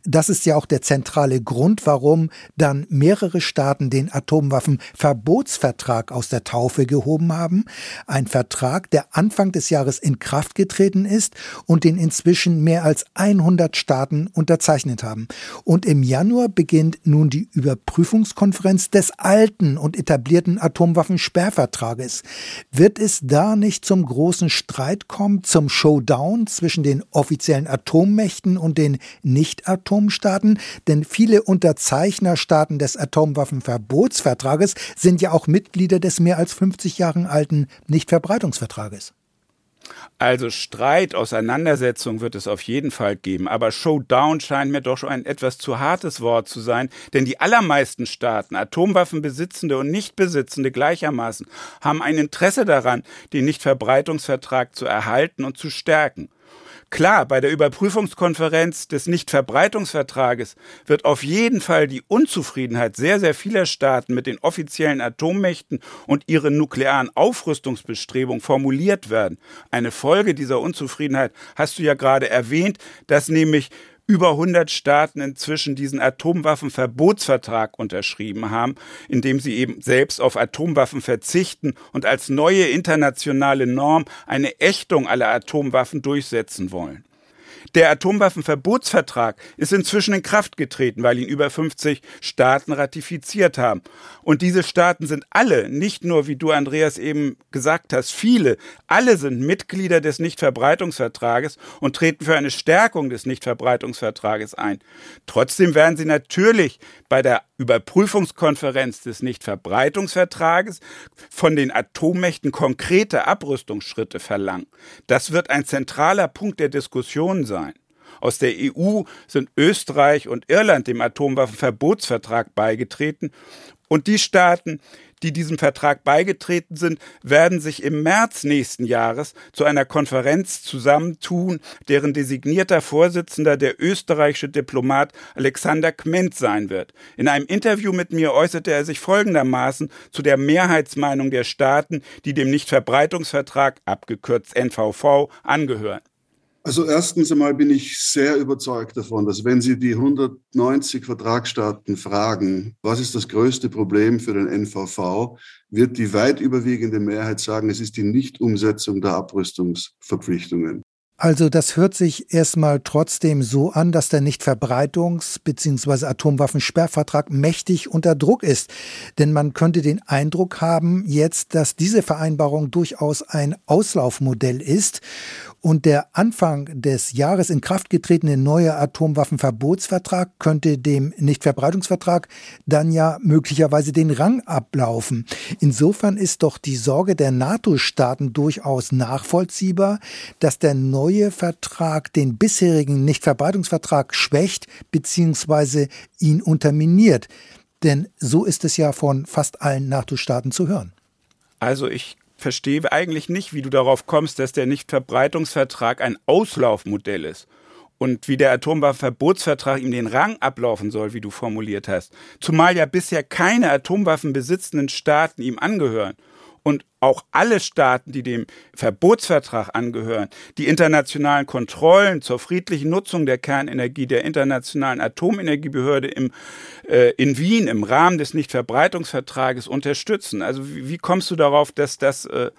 Das ist ja auch der zentrale Grund, warum dann mehrere Staaten den Atomwaffenverbotsvertrag aus der Taufe gehoben haben. Ein Vertrag, der Anfang des Jahres in Kraft getreten ist und den inzwischen mehr als 100 Staaten unterzeichnet haben. Und im Januar beginnt nun die Überprüfungskonferenz des alten und etablierten Atomwaffensperrvertrages. Wird es da nicht zum großen Streit kommen, zum Showdown zwischen den offiziellen Atommächten und den Nicht-Atomstaaten? Denn viele Unterzeichnerstaaten des Atomwaffenverbotsvertrages sind ja auch Mitglieder des mehr als 50 Jahren alten Nichtverbreitungsvertrages. Also Streit, Auseinandersetzung wird es auf jeden Fall geben, aber Showdown scheint mir doch schon ein etwas zu hartes Wort zu sein, denn die allermeisten Staaten, Atomwaffenbesitzende und Nichtbesitzende gleichermaßen, haben ein Interesse daran, den Nichtverbreitungsvertrag zu erhalten und zu stärken. Klar, bei der Überprüfungskonferenz des Nichtverbreitungsvertrages wird auf jeden Fall die Unzufriedenheit sehr, sehr vieler Staaten mit den offiziellen Atommächten und ihren nuklearen Aufrüstungsbestrebungen formuliert werden. Eine Folge dieser Unzufriedenheit hast du ja gerade erwähnt, dass nämlich über 100 Staaten inzwischen diesen Atomwaffenverbotsvertrag unterschrieben haben, in dem sie eben selbst auf Atomwaffen verzichten und als neue internationale Norm eine Ächtung aller Atomwaffen durchsetzen wollen. Der Atomwaffenverbotsvertrag ist inzwischen in Kraft getreten, weil ihn über 50 Staaten ratifiziert haben. Und diese Staaten sind alle, nicht nur, wie du, Andreas, eben gesagt hast, viele, alle sind Mitglieder des Nichtverbreitungsvertrages und treten für eine Stärkung des Nichtverbreitungsvertrages ein. Trotzdem werden sie natürlich bei der Überprüfungskonferenz des Nichtverbreitungsvertrages von den Atommächten konkrete Abrüstungsschritte verlangen. Das wird ein zentraler Punkt der Diskussion sein. Aus der EU sind Österreich und Irland dem Atomwaffenverbotsvertrag beigetreten und die Staaten, die diesem Vertrag beigetreten sind, werden sich im März nächsten Jahres zu einer Konferenz zusammentun, deren designierter Vorsitzender der österreichische Diplomat Alexander Kment sein wird. In einem Interview mit mir äußerte er sich folgendermaßen zu der Mehrheitsmeinung der Staaten, die dem Nichtverbreitungsvertrag, abgekürzt NVV, angehören. Also erstens einmal bin ich sehr überzeugt davon, dass wenn Sie die 190 Vertragsstaaten fragen, was ist das größte Problem für den NVV, wird die weit überwiegende Mehrheit sagen, es ist die Nichtumsetzung der Abrüstungsverpflichtungen. Also das hört sich erstmal trotzdem so an, dass der Nichtverbreitungs- bzw. Atomwaffensperrvertrag mächtig unter Druck ist. Denn man könnte den Eindruck haben jetzt, dass diese Vereinbarung durchaus ein Auslaufmodell ist und der Anfang des Jahres in Kraft getretene neue Atomwaffenverbotsvertrag könnte dem Nichtverbreitungsvertrag dann ja möglicherweise den Rang ablaufen. Insofern ist doch die Sorge der NATO-Staaten durchaus nachvollziehbar, dass der neue Vertrag den bisherigen Nichtverbreitungsvertrag schwächt bzw. ihn unterminiert. Denn so ist es ja von fast allen NATO-Staaten zu hören. Also ich verstehe eigentlich nicht, wie du darauf kommst, dass der Nichtverbreitungsvertrag ein Auslaufmodell ist und wie der Atomwaffenverbotsvertrag ihm den Rang ablaufen soll, wie du formuliert hast. Zumal ja bisher keine Atomwaffen besitzenden Staaten ihm angehören und auch alle Staaten, die dem Verbotsvertrag angehören, die internationalen Kontrollen zur friedlichen Nutzung der Kernenergie der Internationalen Atomenergiebehörde im, äh, in Wien im Rahmen des Nichtverbreitungsvertrages unterstützen. Also wie, wie kommst du darauf, dass das äh,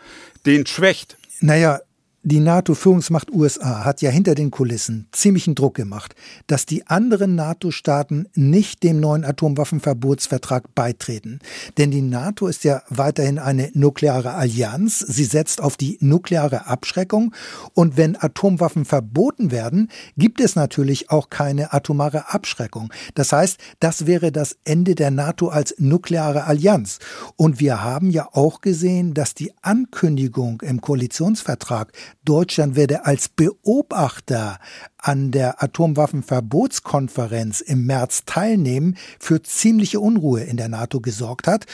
den schwächt? Naja, die NATO-Führungsmacht USA hat ja hinter den Kulissen ziemlichen Druck gemacht, dass die anderen NATO-Staaten nicht dem neuen Atomwaffenverbotsvertrag beitreten. Denn die NATO ist ja weiterhin eine nukleare Allianz. Sie setzt auf die nukleare Abschreckung. Und wenn Atomwaffen verboten werden, gibt es natürlich auch keine atomare Abschreckung. Das heißt, das wäre das Ende der NATO als nukleare Allianz. Und wir haben ja auch gesehen, dass die Ankündigung im Koalitionsvertrag Deutschland werde als Beobachter an der Atomwaffenverbotskonferenz im März teilnehmen, für ziemliche Unruhe in der NATO gesorgt hat.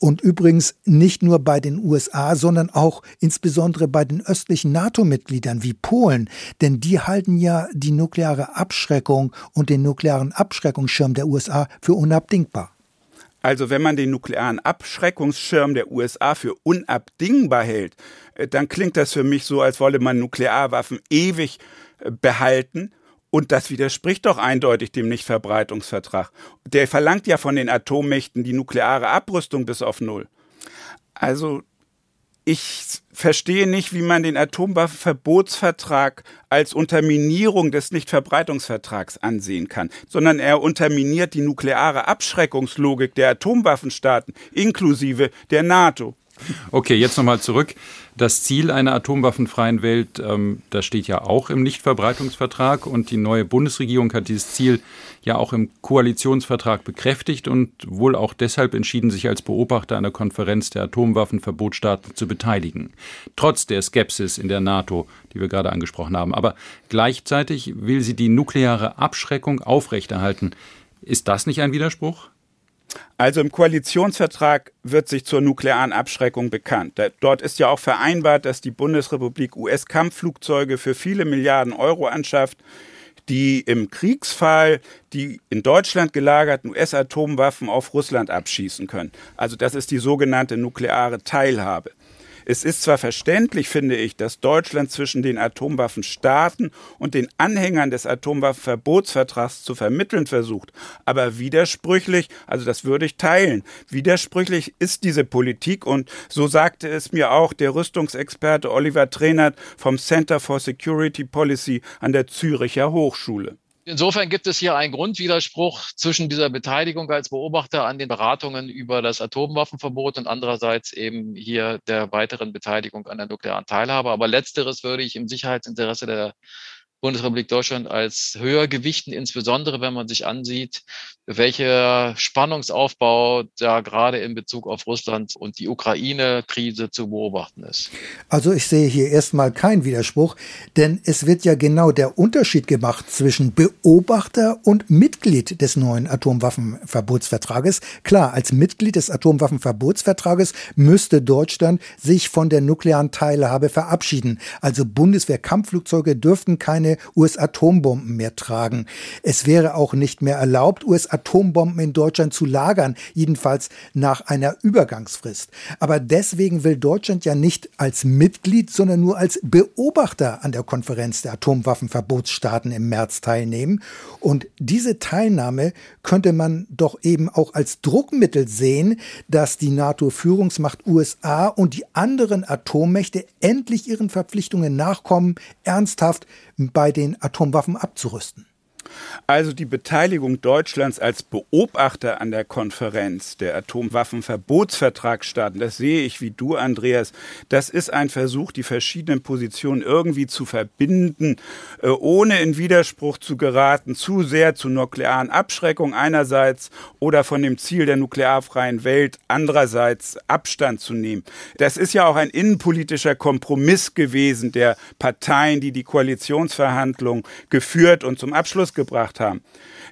Und übrigens nicht nur bei den USA, sondern auch insbesondere bei den östlichen NATO-Mitgliedern wie Polen. Denn die halten ja die nukleare Abschreckung und den nuklearen Abschreckungsschirm der USA für unabdingbar. Also wenn man den nuklearen Abschreckungsschirm der USA für unabdingbar hält, äh, dann klingt das für mich so, als wolle man Nuklearwaffen ewig äh, behalten Und das widerspricht doch eindeutig dem Nichtverbreitungsvertrag. Der verlangt ja von den Atommächten die nukleare Abrüstung bis auf Null. Also ich verstehe nicht, wie man den Atomwaffenverbotsvertrag als Unterminierung des Nichtverbreitungsvertrags ansehen kann, sondern er unterminiert die nukleare Abschreckungslogik der Atomwaffenstaaten inklusive der NATO. Okay, jetzt nochmal zurück. Das Ziel einer atomwaffenfreien Welt, ähm, das steht ja auch im Nichtverbreitungsvertrag und die neue Bundesregierung hat dieses Ziel ja auch im Koalitionsvertrag bekräftigt und wohl auch deshalb entschieden, sich als Beobachter einer Konferenz der Atomwaffenverbotsstaaten zu beteiligen. Trotz der Skepsis in der NATO, die wir gerade angesprochen haben. Aber gleichzeitig will sie die nukleare Abschreckung aufrechterhalten. Ist das nicht ein Widerspruch? Also im Koalitionsvertrag wird sich zur nuklearen Abschreckung bekannt. Dort ist ja auch vereinbart, dass die Bundesrepublik US-Kampfflugzeuge für viele Milliarden Euro anschafft, die im Kriegsfall die in Deutschland gelagerten US-Atomwaffen auf Russland abschießen können. Also das ist die sogenannte nukleare Teilhabe. Es ist zwar verständlich, finde ich, dass Deutschland zwischen den Atomwaffenstaaten und den Anhängern des Atomwaffenverbotsvertrags zu vermitteln versucht, aber widersprüchlich, also das würde ich teilen, widersprüchlich ist diese Politik und so sagte es mir auch der Rüstungsexperte Oliver Trainert vom Center for Security Policy an der Züricher Hochschule. Insofern gibt es hier einen Grundwiderspruch zwischen dieser Beteiligung als Beobachter an den Beratungen über das Atomwaffenverbot und andererseits eben hier der weiteren Beteiligung an der nuklearen Teilhabe. Aber letzteres würde ich im Sicherheitsinteresse der Bundesrepublik Deutschland als höher gewichten, insbesondere wenn man sich ansieht, welcher Spannungsaufbau da gerade in Bezug auf Russland und die Ukraine-Krise zu beobachten ist. Also ich sehe hier erstmal keinen Widerspruch, denn es wird ja genau der Unterschied gemacht zwischen Beobachter und Mitglied des neuen Atomwaffenverbotsvertrages. Klar, als Mitglied des Atomwaffenverbotsvertrages müsste Deutschland sich von der nuklearen Teilhabe verabschieden. Also Bundeswehrkampfflugzeuge dürften keine keine US-Atombomben mehr tragen. Es wäre auch nicht mehr erlaubt, US-Atombomben in Deutschland zu lagern, jedenfalls nach einer Übergangsfrist. Aber deswegen will Deutschland ja nicht als Mitglied, sondern nur als Beobachter an der Konferenz der Atomwaffenverbotsstaaten im März teilnehmen. Und diese Teilnahme könnte man doch eben auch als Druckmittel sehen, dass die NATO-Führungsmacht USA und die anderen Atommächte endlich ihren Verpflichtungen nachkommen, ernsthaft bei den Atomwaffen abzurüsten. Also die Beteiligung Deutschlands als Beobachter an der Konferenz der Atomwaffenverbotsvertragsstaaten, das sehe ich wie du, Andreas. Das ist ein Versuch, die verschiedenen Positionen irgendwie zu verbinden, äh, ohne in Widerspruch zu geraten, zu sehr zur nuklearen Abschreckung einerseits oder von dem Ziel der nuklearfreien Welt andererseits Abstand zu nehmen. Das ist ja auch ein innenpolitischer Kompromiss gewesen der Parteien, die die Koalitionsverhandlungen geführt und zum Abschluss gebracht haben.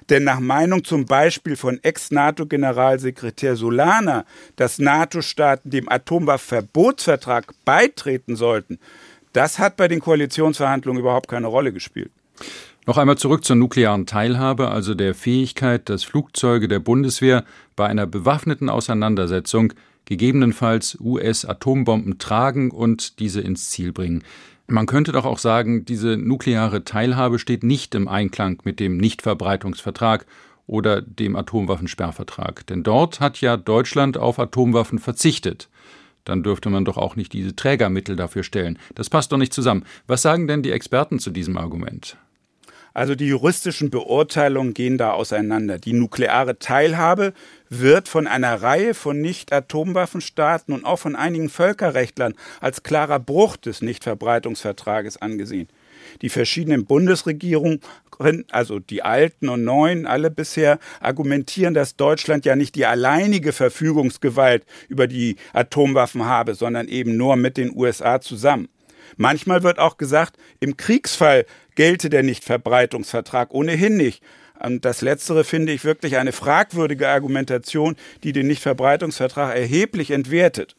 Denn nach Meinung zum Beispiel von Ex-NATO-Generalsekretär Solana, dass NATO-Staaten dem Atomwaffenverbotsvertrag beitreten sollten, das hat bei den Koalitionsverhandlungen überhaupt keine Rolle gespielt. Noch einmal zurück zur nuklearen Teilhabe, also der Fähigkeit, dass Flugzeuge der Bundeswehr bei einer bewaffneten Auseinandersetzung gegebenenfalls US-Atombomben tragen und diese ins Ziel bringen. Man könnte doch auch sagen, diese nukleare Teilhabe steht nicht im Einklang mit dem Nichtverbreitungsvertrag oder dem Atomwaffensperrvertrag. Denn dort hat ja Deutschland auf Atomwaffen verzichtet. Dann dürfte man doch auch nicht diese Trägermittel dafür stellen. Das passt doch nicht zusammen. Was sagen denn die Experten zu diesem Argument? Also die juristischen Beurteilungen gehen da auseinander. Die nukleare Teilhabe wird von einer Reihe von Nicht-Atomwaffenstaaten und auch von einigen Völkerrechtlern als klarer Bruch des Nichtverbreitungsvertrages angesehen. Die verschiedenen Bundesregierungen, also die alten und neuen, alle bisher argumentieren, dass Deutschland ja nicht die alleinige Verfügungsgewalt über die Atomwaffen habe, sondern eben nur mit den USA zusammen. Manchmal wird auch gesagt, im Kriegsfall gelte der Nichtverbreitungsvertrag ohnehin nicht. Und das Letztere finde ich wirklich eine fragwürdige Argumentation, die den Nichtverbreitungsvertrag erheblich entwertet.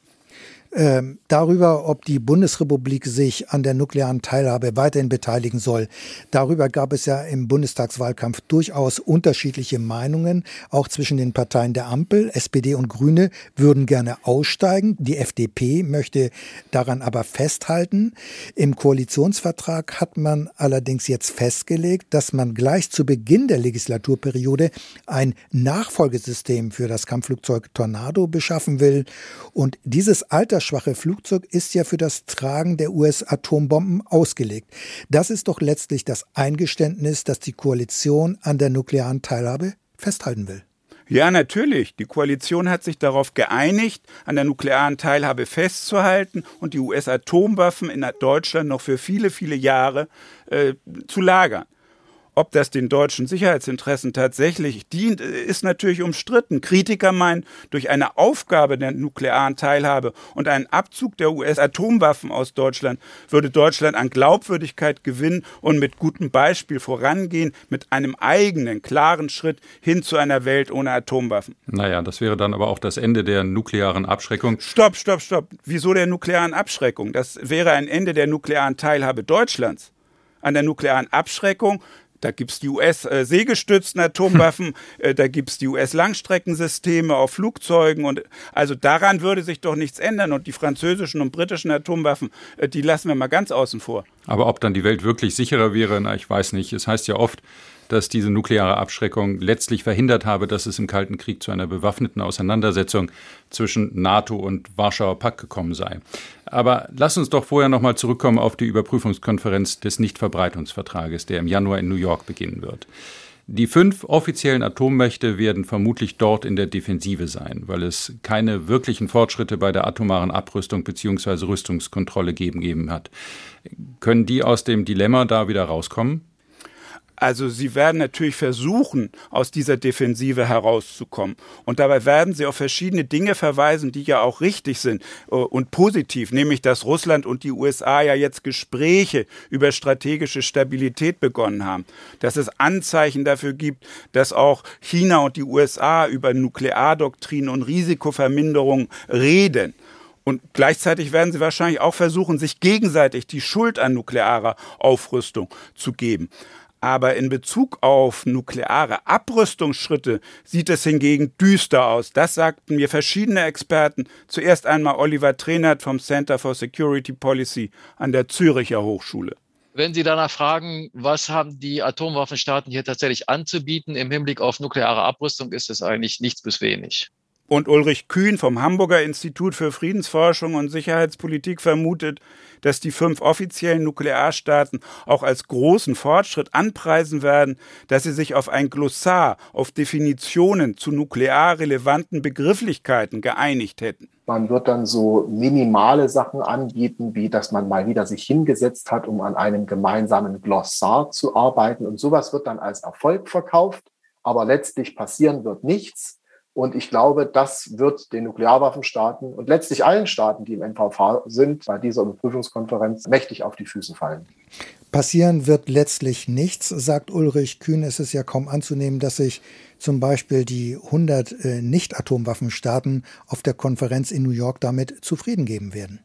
Ähm, darüber, ob die Bundesrepublik sich an der nuklearen Teilhabe weiterhin beteiligen soll. Darüber gab es ja im Bundestagswahlkampf durchaus unterschiedliche Meinungen, auch zwischen den Parteien der Ampel. SPD und Grüne würden gerne aussteigen. Die FDP möchte daran aber festhalten. Im Koalitionsvertrag hat man allerdings jetzt festgelegt, dass man gleich zu Beginn der Legislaturperiode ein Nachfolgesystem für das Kampfflugzeug Tornado beschaffen will. Und dieses altersschwache Flugzeug ist ja für das Tragen der US-Atombomben ausgelegt. Das ist doch letztlich das Eingeständnis, dass die Koalition an der nuklearen Teilhabe festhalten will. Ja, natürlich. Die Koalition hat sich darauf geeinigt, an der nuklearen Teilhabe festzuhalten und die US-Atomwaffen in Deutschland noch für viele, viele Jahre äh, zu lagern. Ob das den deutschen Sicherheitsinteressen tatsächlich dient, ist natürlich umstritten. Kritiker meinen, durch eine Aufgabe der nuklearen Teilhabe und einen Abzug der US-Atomwaffen aus Deutschland würde Deutschland an Glaubwürdigkeit gewinnen und mit gutem Beispiel vorangehen, mit einem eigenen, klaren Schritt hin zu einer Welt ohne Atomwaffen. Naja, das wäre dann aber auch das Ende der nuklearen Abschreckung. Stopp, stopp, stopp. Wieso der nuklearen Abschreckung? Das wäre ein Ende der nuklearen Teilhabe Deutschlands an der nuklearen Abschreckung da gibt es die US-seegestützten Atomwaffen, äh, da gibt es die US-Langstreckensysteme auf Flugzeugen und also daran würde sich doch nichts ändern und die französischen und britischen Atomwaffen, äh, die lassen wir mal ganz außen vor. Aber ob dann die Welt wirklich sicherer wäre, na, ich weiß nicht. Es heißt ja oft, dass diese nukleare Abschreckung letztlich verhindert habe, dass es im Kalten Krieg zu einer bewaffneten Auseinandersetzung zwischen NATO und Warschauer Pakt gekommen sei. Aber lass uns doch vorher nochmal zurückkommen auf die Überprüfungskonferenz des Nichtverbreitungsvertrages, der im Januar in New York beginnen wird. Die fünf offiziellen Atommächte werden vermutlich dort in der Defensive sein, weil es keine wirklichen Fortschritte bei der atomaren Abrüstung bzw. Rüstungskontrolle geben, geben hat. Können die aus dem Dilemma da wieder rauskommen? Also sie werden natürlich versuchen, aus dieser Defensive herauszukommen. Und dabei werden sie auf verschiedene Dinge verweisen, die ja auch richtig sind äh, und positiv, nämlich dass Russland und die USA ja jetzt Gespräche über strategische Stabilität begonnen haben, dass es Anzeichen dafür gibt, dass auch China und die USA über Nukleardoktrin und Risikoverminderung reden. Und gleichzeitig werden sie wahrscheinlich auch versuchen, sich gegenseitig die Schuld an nuklearer Aufrüstung zu geben. Aber in Bezug auf nukleare Abrüstungsschritte sieht es hingegen düster aus. Das sagten mir verschiedene Experten. Zuerst einmal Oliver Trenert vom Center for Security Policy an der Züricher Hochschule. Wenn Sie danach fragen, was haben die Atomwaffenstaaten hier tatsächlich anzubieten im Hinblick auf nukleare Abrüstung, ist es eigentlich nichts bis wenig. Und Ulrich Kühn vom Hamburger Institut für Friedensforschung und Sicherheitspolitik vermutet, dass die fünf offiziellen Nuklearstaaten auch als großen Fortschritt anpreisen werden, dass sie sich auf ein Glossar, auf Definitionen zu nuklear relevanten Begrifflichkeiten geeinigt hätten. Man wird dann so minimale Sachen anbieten, wie dass man mal wieder sich hingesetzt hat, um an einem gemeinsamen Glossar zu arbeiten. Und sowas wird dann als Erfolg verkauft. Aber letztlich passieren wird nichts. Und ich glaube, das wird den Nuklearwaffenstaaten und letztlich allen Staaten, die im NVV sind, bei dieser Überprüfungskonferenz mächtig auf die Füße fallen. Passieren wird letztlich nichts, sagt Ulrich Kühn. Es ist ja kaum anzunehmen, dass sich zum Beispiel die 100 äh, Nicht-Atomwaffenstaaten auf der Konferenz in New York damit zufrieden geben werden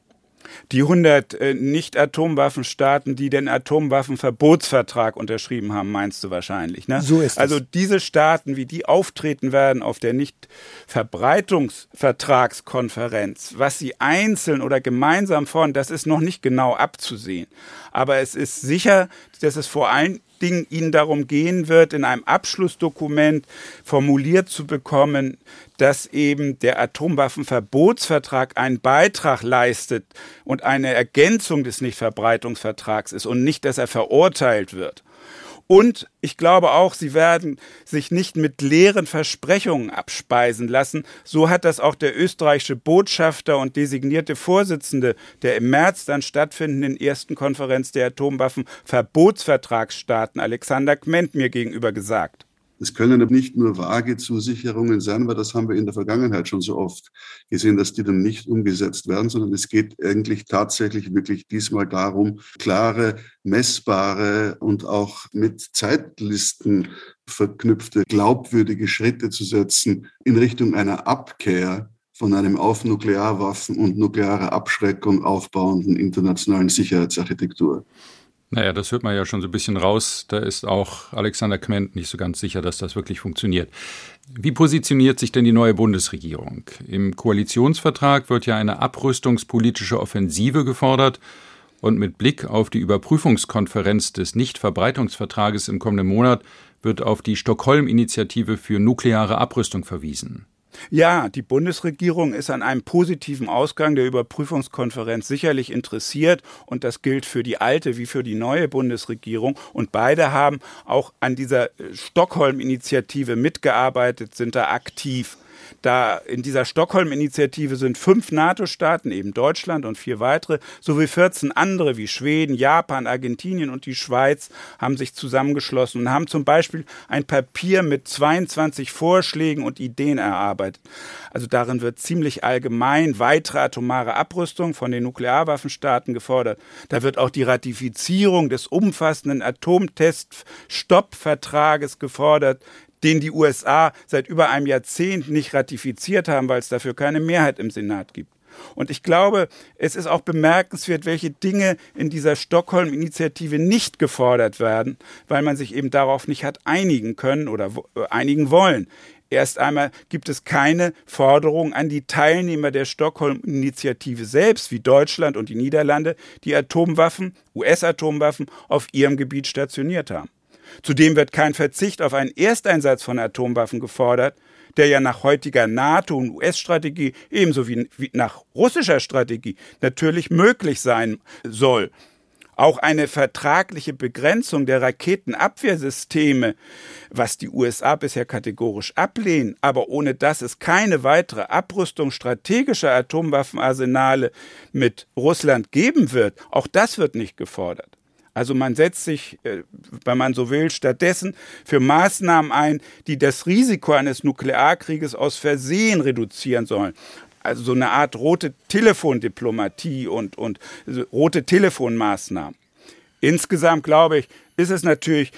die 100 äh, Nicht-Atomwaffenstaaten, die den Atomwaffenverbotsvertrag unterschrieben haben, meinst du wahrscheinlich. Ne? So ist Also diese Staaten, wie die auftreten werden auf der Nicht-Verbreitungsvertragskonferenz, was sie einzeln oder gemeinsam fordern, das ist noch nicht genau abzusehen. Aber es ist sicher, dass es vor allen Dingen Ihnen darum gehen wird, in einem Abschlussdokument formuliert zu bekommen, dass eben der Atomwaffenverbotsvertrag einen Beitrag leistet und eine Ergänzung des Nichtverbreitungsvertrags ist und nicht, dass er verurteilt wird. Und ich glaube auch, sie werden sich nicht mit leeren Versprechungen abspeisen lassen. So hat das auch der österreichische Botschafter und designierte Vorsitzende der im März dann stattfindenden ersten Konferenz der Atomwaffenverbotsvertragsstaaten Alexander Kment mir gegenüber gesagt. Es können nicht nur vage Zusicherungen sein, weil das haben wir in der Vergangenheit schon so oft gesehen, dass die dann nicht umgesetzt werden, sondern es geht eigentlich tatsächlich wirklich diesmal darum, klare, messbare und auch mit Zeitlisten verknüpfte, glaubwürdige Schritte zu setzen in Richtung einer Abkehr von einem auf Nuklearwaffen und nukleare Abschreckung aufbauenden internationalen Sicherheitsarchitektur. Naja, das hört man ja schon so ein bisschen raus. Da ist auch Alexander Kment nicht so ganz sicher, dass das wirklich funktioniert. Wie positioniert sich denn die neue Bundesregierung? Im Koalitionsvertrag wird ja eine abrüstungspolitische Offensive gefordert. Und mit Blick auf die Überprüfungskonferenz des Nichtverbreitungsvertrages im kommenden Monat wird auf die Stockholm-Initiative für nukleare Abrüstung verwiesen. Ja, die Bundesregierung ist an einem positiven Ausgang der Überprüfungskonferenz sicherlich interessiert und das gilt für die alte wie für die neue Bundesregierung und beide haben auch an dieser Stockholm-Initiative mitgearbeitet, sind da aktiv. Da in dieser Stockholm-Initiative sind fünf NATO-Staaten, eben Deutschland und vier weitere, sowie 14 andere wie Schweden, Japan, Argentinien und die Schweiz haben sich zusammengeschlossen und haben zum Beispiel ein Papier mit 22 Vorschlägen und Ideen erarbeitet. Also darin wird ziemlich allgemein weitere atomare Abrüstung von den Nuklearwaffenstaaten gefordert. Da wird auch die Ratifizierung des umfassenden Atomtest-Stoppvertrages gefordert, den die USA seit über einem Jahrzehnt nicht ratifiziert haben, weil es dafür keine Mehrheit im Senat gibt. Und ich glaube, es ist auch bemerkenswert, welche Dinge in dieser Stockholm-Initiative nicht gefordert werden, weil man sich eben darauf nicht hat einigen können oder äh, einigen wollen. Erst einmal gibt es keine Forderung an die Teilnehmer der Stockholm-Initiative selbst, wie Deutschland und die Niederlande, die Atomwaffen, US-Atomwaffen auf ihrem Gebiet stationiert haben. Zudem wird kein Verzicht auf einen Ersteinsatz von Atomwaffen gefordert, der ja nach heutiger NATO- und US-Strategie ebenso wie nach russischer Strategie natürlich möglich sein soll. Auch eine vertragliche Begrenzung der Raketenabwehrsysteme, was die USA bisher kategorisch ablehnen, aber ohne dass es keine weitere Abrüstung strategischer Atomwaffenarsenale mit Russland geben wird, auch das wird nicht gefordert. Also man setzt sich, äh, wenn man so will, stattdessen für Maßnahmen ein, die das Risiko eines Nuklearkrieges aus Versehen reduzieren sollen. Also so eine Art rote Telefondiplomatie und, und rote Telefonmaßnahmen. Insgesamt glaube ich, ist es natürlich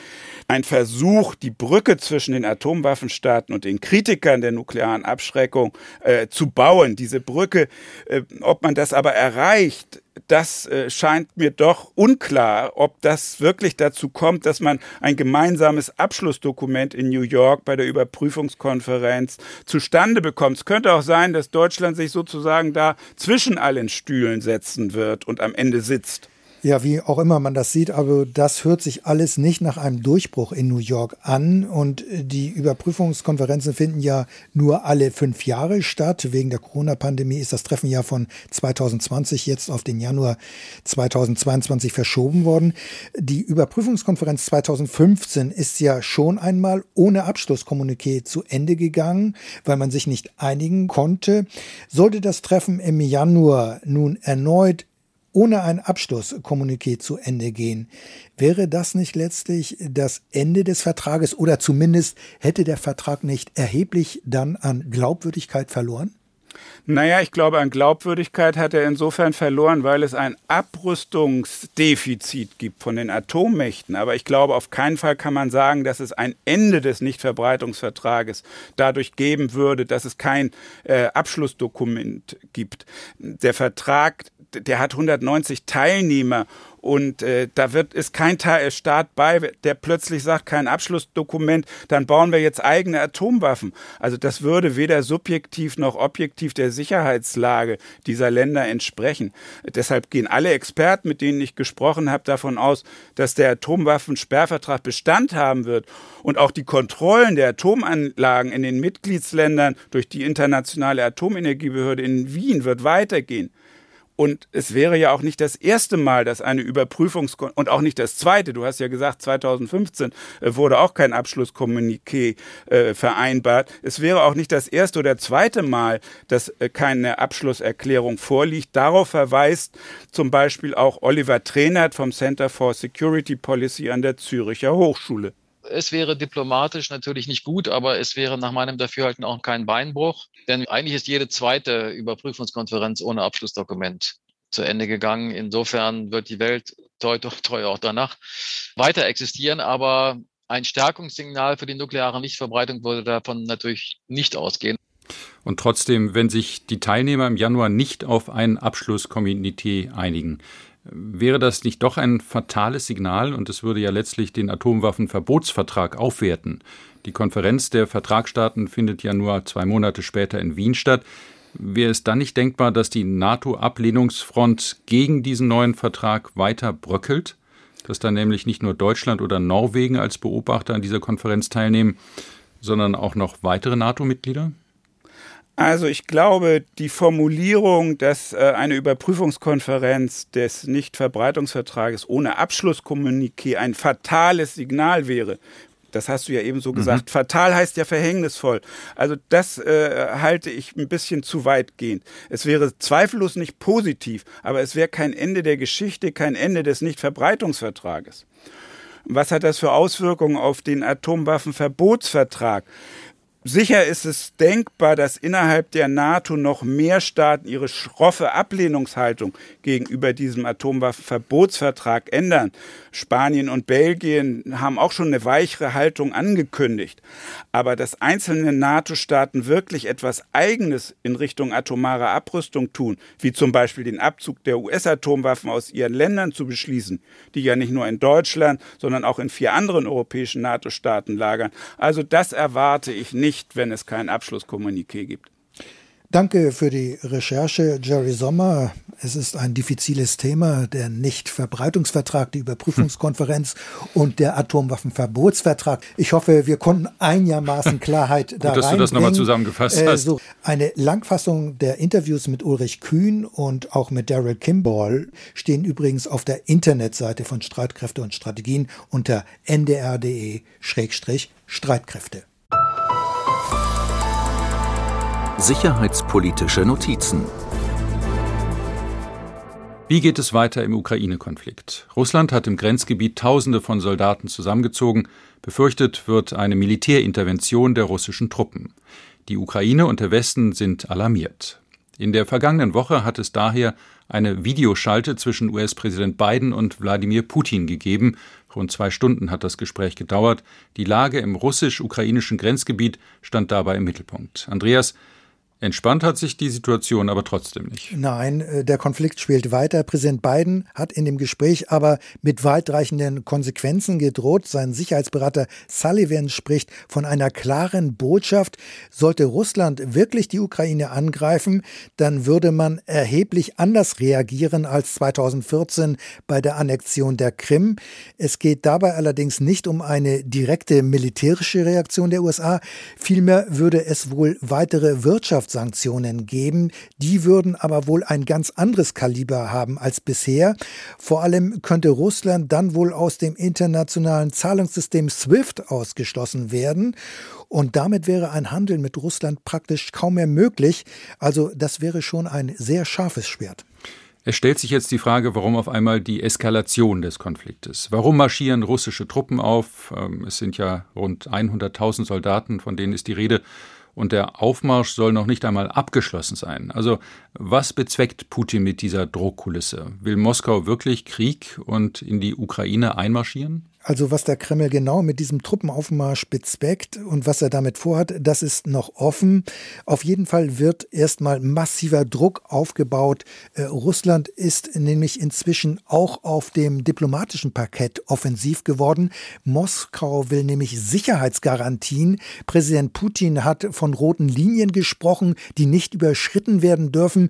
ein Versuch, die Brücke zwischen den Atomwaffenstaaten und den Kritikern der nuklearen Abschreckung äh, zu bauen. Diese Brücke, äh, ob man das aber erreicht, das äh, scheint mir doch unklar, ob das wirklich dazu kommt, dass man ein gemeinsames Abschlussdokument in New York bei der Überprüfungskonferenz zustande bekommt. Es könnte auch sein, dass Deutschland sich sozusagen da zwischen allen Stühlen setzen wird und am Ende sitzt. Ja, wie auch immer man das sieht, aber das hört sich alles nicht nach einem Durchbruch in New York an. Und die Überprüfungskonferenzen finden ja nur alle fünf Jahre statt. Wegen der Corona-Pandemie ist das Treffen ja von 2020 jetzt auf den Januar 2022 verschoben worden. Die Überprüfungskonferenz 2015 ist ja schon einmal ohne Abschlusskommuniqué zu Ende gegangen, weil man sich nicht einigen konnte. Sollte das Treffen im Januar nun erneut ohne ein Abschlusskommuniqué zu Ende gehen. Wäre das nicht letztlich das Ende des Vertrages oder zumindest hätte der Vertrag nicht erheblich dann an Glaubwürdigkeit verloren? Naja, ich glaube, an Glaubwürdigkeit hat er insofern verloren, weil es ein Abrüstungsdefizit gibt von den Atommächten. Aber ich glaube, auf keinen Fall kann man sagen, dass es ein Ende des Nichtverbreitungsvertrages dadurch geben würde, dass es kein äh, Abschlussdokument gibt. Der Vertrag der hat 190 Teilnehmer und äh, da wird ist kein Staat bei, der plötzlich sagt, kein Abschlussdokument, dann bauen wir jetzt eigene Atomwaffen. Also das würde weder subjektiv noch objektiv der Sicherheitslage dieser Länder entsprechen. Deshalb gehen alle Experten, mit denen ich gesprochen habe, davon aus, dass der Atomwaffensperrvertrag Bestand haben wird und auch die Kontrollen der Atomanlagen in den Mitgliedsländern durch die internationale Atomenergiebehörde in Wien wird weitergehen. Und es wäre ja auch nicht das erste Mal, dass eine Überprüfungs- und auch nicht das zweite, du hast ja gesagt, 2015 äh, wurde auch kein Abschlusskommuniqué äh, vereinbart. Es wäre auch nicht das erste oder zweite Mal, dass äh, keine Abschlusserklärung vorliegt. Darauf verweist zum Beispiel auch Oliver Trenert vom Center for Security Policy an der Züricher Hochschule. Es wäre diplomatisch natürlich nicht gut, aber es wäre nach meinem Dafürhalten auch kein Beinbruch, denn eigentlich ist jede zweite Überprüfungskonferenz ohne Abschlussdokument zu Ende gegangen. Insofern wird die Welt toi, toi, auch danach weiter existieren, aber ein Stärkungssignal für die nukleare Nichtverbreitung würde davon natürlich nicht ausgehen. Und trotzdem, wenn sich die Teilnehmer im Januar nicht auf ein Abschlusskommuniqué einigen, wäre das nicht doch ein fatales Signal und es würde ja letztlich den Atomwaffenverbotsvertrag aufwerten. Die Konferenz der Vertragsstaaten findet ja nur zwei Monate später in Wien statt. Wäre es dann nicht denkbar, dass die NATO-Ablehnungsfront gegen diesen neuen Vertrag weiter bröckelt? Dass dann nämlich nicht nur Deutschland oder Norwegen als Beobachter an dieser Konferenz teilnehmen, sondern auch noch weitere NATO-Mitglieder? Also ich glaube, die Formulierung, dass äh, eine Überprüfungskonferenz des Nichtverbreitungsvertrages ohne Abschlusskommuniqué ein fatales Signal wäre, das hast du ja eben so gesagt. Mhm. Fatal heißt ja verhängnisvoll. Also das äh, halte ich ein bisschen zu weitgehend. Es wäre zweifellos nicht positiv, aber es wäre kein Ende der Geschichte, kein Ende des Nichtverbreitungsvertrages. Was hat das für Auswirkungen auf den Atomwaffenverbotsvertrag? Sicher ist es denkbar, dass innerhalb der NATO noch mehr Staaten ihre schroffe Ablehnungshaltung gegenüber diesem Atomwaffenverbotsvertrag ändern. Spanien und Belgien haben auch schon eine weichere Haltung angekündigt. Aber dass einzelne NATO-Staaten wirklich etwas Eigenes in Richtung atomarer Abrüstung tun, wie zum Beispiel den Abzug der US-Atomwaffen aus ihren Ländern zu beschließen, die ja nicht nur in Deutschland, sondern auch in vier anderen europäischen NATO-Staaten lagern, also das erwarte ich nicht nicht, wenn es kein Abschlusskommuniqué gibt. Danke für die Recherche, Jerry Sommer. Es ist ein diffiziles Thema, der Nichtverbreitungsvertrag, die Überprüfungskonferenz und der Atomwaffenverbotsvertrag. Ich hoffe, wir konnten einigermaßen Klarheit da Gut, dass du das nochmal zusammengefasst hast. Äh, so eine Langfassung der Interviews mit Ulrich Kühn und auch mit Daryl Kimball stehen übrigens auf der Internetseite von Streitkräfte und Strategien unter ndr.de-streitkräfte. Sicherheitspolitische Notizen. Wie geht es weiter im Ukraine-Konflikt? Russland hat im Grenzgebiet Tausende von Soldaten zusammengezogen. Befürchtet wird eine Militärintervention der russischen Truppen. Die Ukraine und der Westen sind alarmiert. In der vergangenen Woche hat es daher eine Videoschalte zwischen US-Präsident Biden und Wladimir Putin gegeben. Rund zwei Stunden hat das Gespräch gedauert. Die Lage im russisch-ukrainischen Grenzgebiet stand dabei im Mittelpunkt. Andreas, Entspannt hat sich die Situation aber trotzdem nicht. Nein, äh, der Konflikt spielt weiter. Präsident Biden hat in dem Gespräch aber mit weitreichenden Konsequenzen gedroht. Sein Sicherheitsberater Sullivan spricht von einer klaren Botschaft. Sollte Russland wirklich die Ukraine angreifen, dann würde man erheblich anders reagieren als 2014 bei der Annexion der Krim. Es geht dabei allerdings nicht um eine direkte militärische Reaktion der USA. Vielmehr würde es wohl weitere Wirtschafts Wirtschaftssanktionen geben. Die würden aber wohl ein ganz anderes Kaliber haben als bisher. Vor allem könnte Russland dann wohl aus dem internationalen Zahlungssystem SWIFT ausgeschlossen werden. Und damit wäre ein Handel mit Russland praktisch kaum mehr möglich. Also das wäre schon ein sehr scharfes Schwert. Es stellt sich jetzt die Frage, warum auf einmal die Eskalation des Konfliktes? Warum marschieren russische Truppen auf? Ähm, es sind ja rund 100.000 Soldaten, von denen ist die Rede und der Aufmarsch soll noch nicht einmal abgeschlossen sein. Also was bezweckt Putin mit dieser Drohkulisse? Will Moskau wirklich Krieg und in die Ukraine einmarschieren? Also was der Kreml genau mit diesem Truppenaufmarsch bezweckt und was er damit vorhat, das ist noch offen. Auf jeden Fall wird erstmal massiver Druck aufgebaut. Äh, Russland ist nämlich inzwischen auch auf dem diplomatischen Parkett offensiv geworden. Moskau will nämlich Sicherheitsgarantien. Präsident Putin hat von roten Linien gesprochen, die nicht überschritten werden dürfen.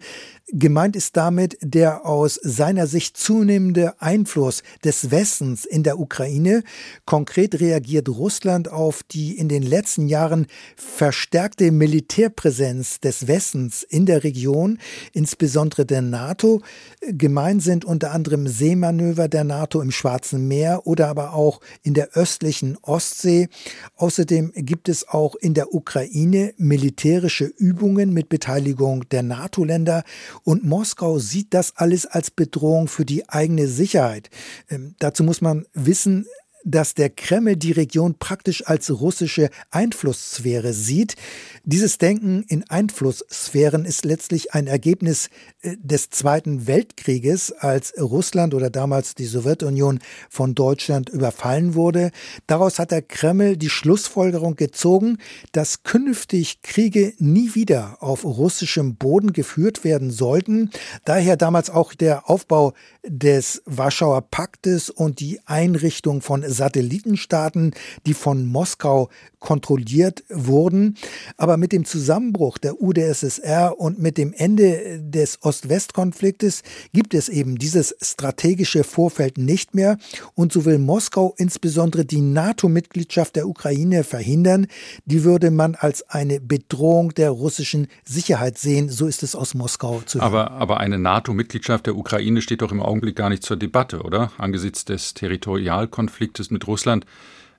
Gemeint ist damit der aus seiner Sicht zunehmende Einfluss des Westens in der Ukraine. Konkret reagiert Russland auf die in den letzten Jahren verstärkte Militärpräsenz des Westens in der Region, insbesondere der NATO. Gemeint sind unter anderem Seemanöver der NATO im Schwarzen Meer oder aber auch in der östlichen Ostsee. Außerdem gibt es auch in der Ukraine militärische Übungen mit Beteiligung der NATO-Länder und Moskau sieht das alles als Bedrohung für die eigene Sicherheit. Ähm, dazu muss man wissen, dass der Kreml die Region praktisch als russische Einflusssphäre sieht. Dieses Denken in Einflusssphären ist letztlich ein Ergebnis äh, des Zweiten Weltkrieges, als Russland oder damals die Sowjetunion von Deutschland überfallen wurde. Daraus hat der Kreml die Schlussfolgerung gezogen, dass künftig Kriege nie wieder auf russischem Boden geführt werden sollten. Daher damals auch der Aufbau des Warschauer Paktes und die Einrichtung von Satellitenstaaten, die von Moskau kontrolliert wurden. Aber mit dem Zusammenbruch der UdSSR und mit dem Ende des Ost-West-Konfliktes gibt es eben dieses strategische Vorfeld nicht mehr. Und so will Moskau insbesondere die NATO-Mitgliedschaft der Ukraine verhindern. Die würde man als eine Bedrohung der russischen Sicherheit sehen. So ist es aus Moskau zu hören. Aber, aber eine NATO-Mitgliedschaft der Ukraine steht doch im Augenblick gar nicht zur Debatte, oder? Angesichts des Territorialkonfliktes mit Russland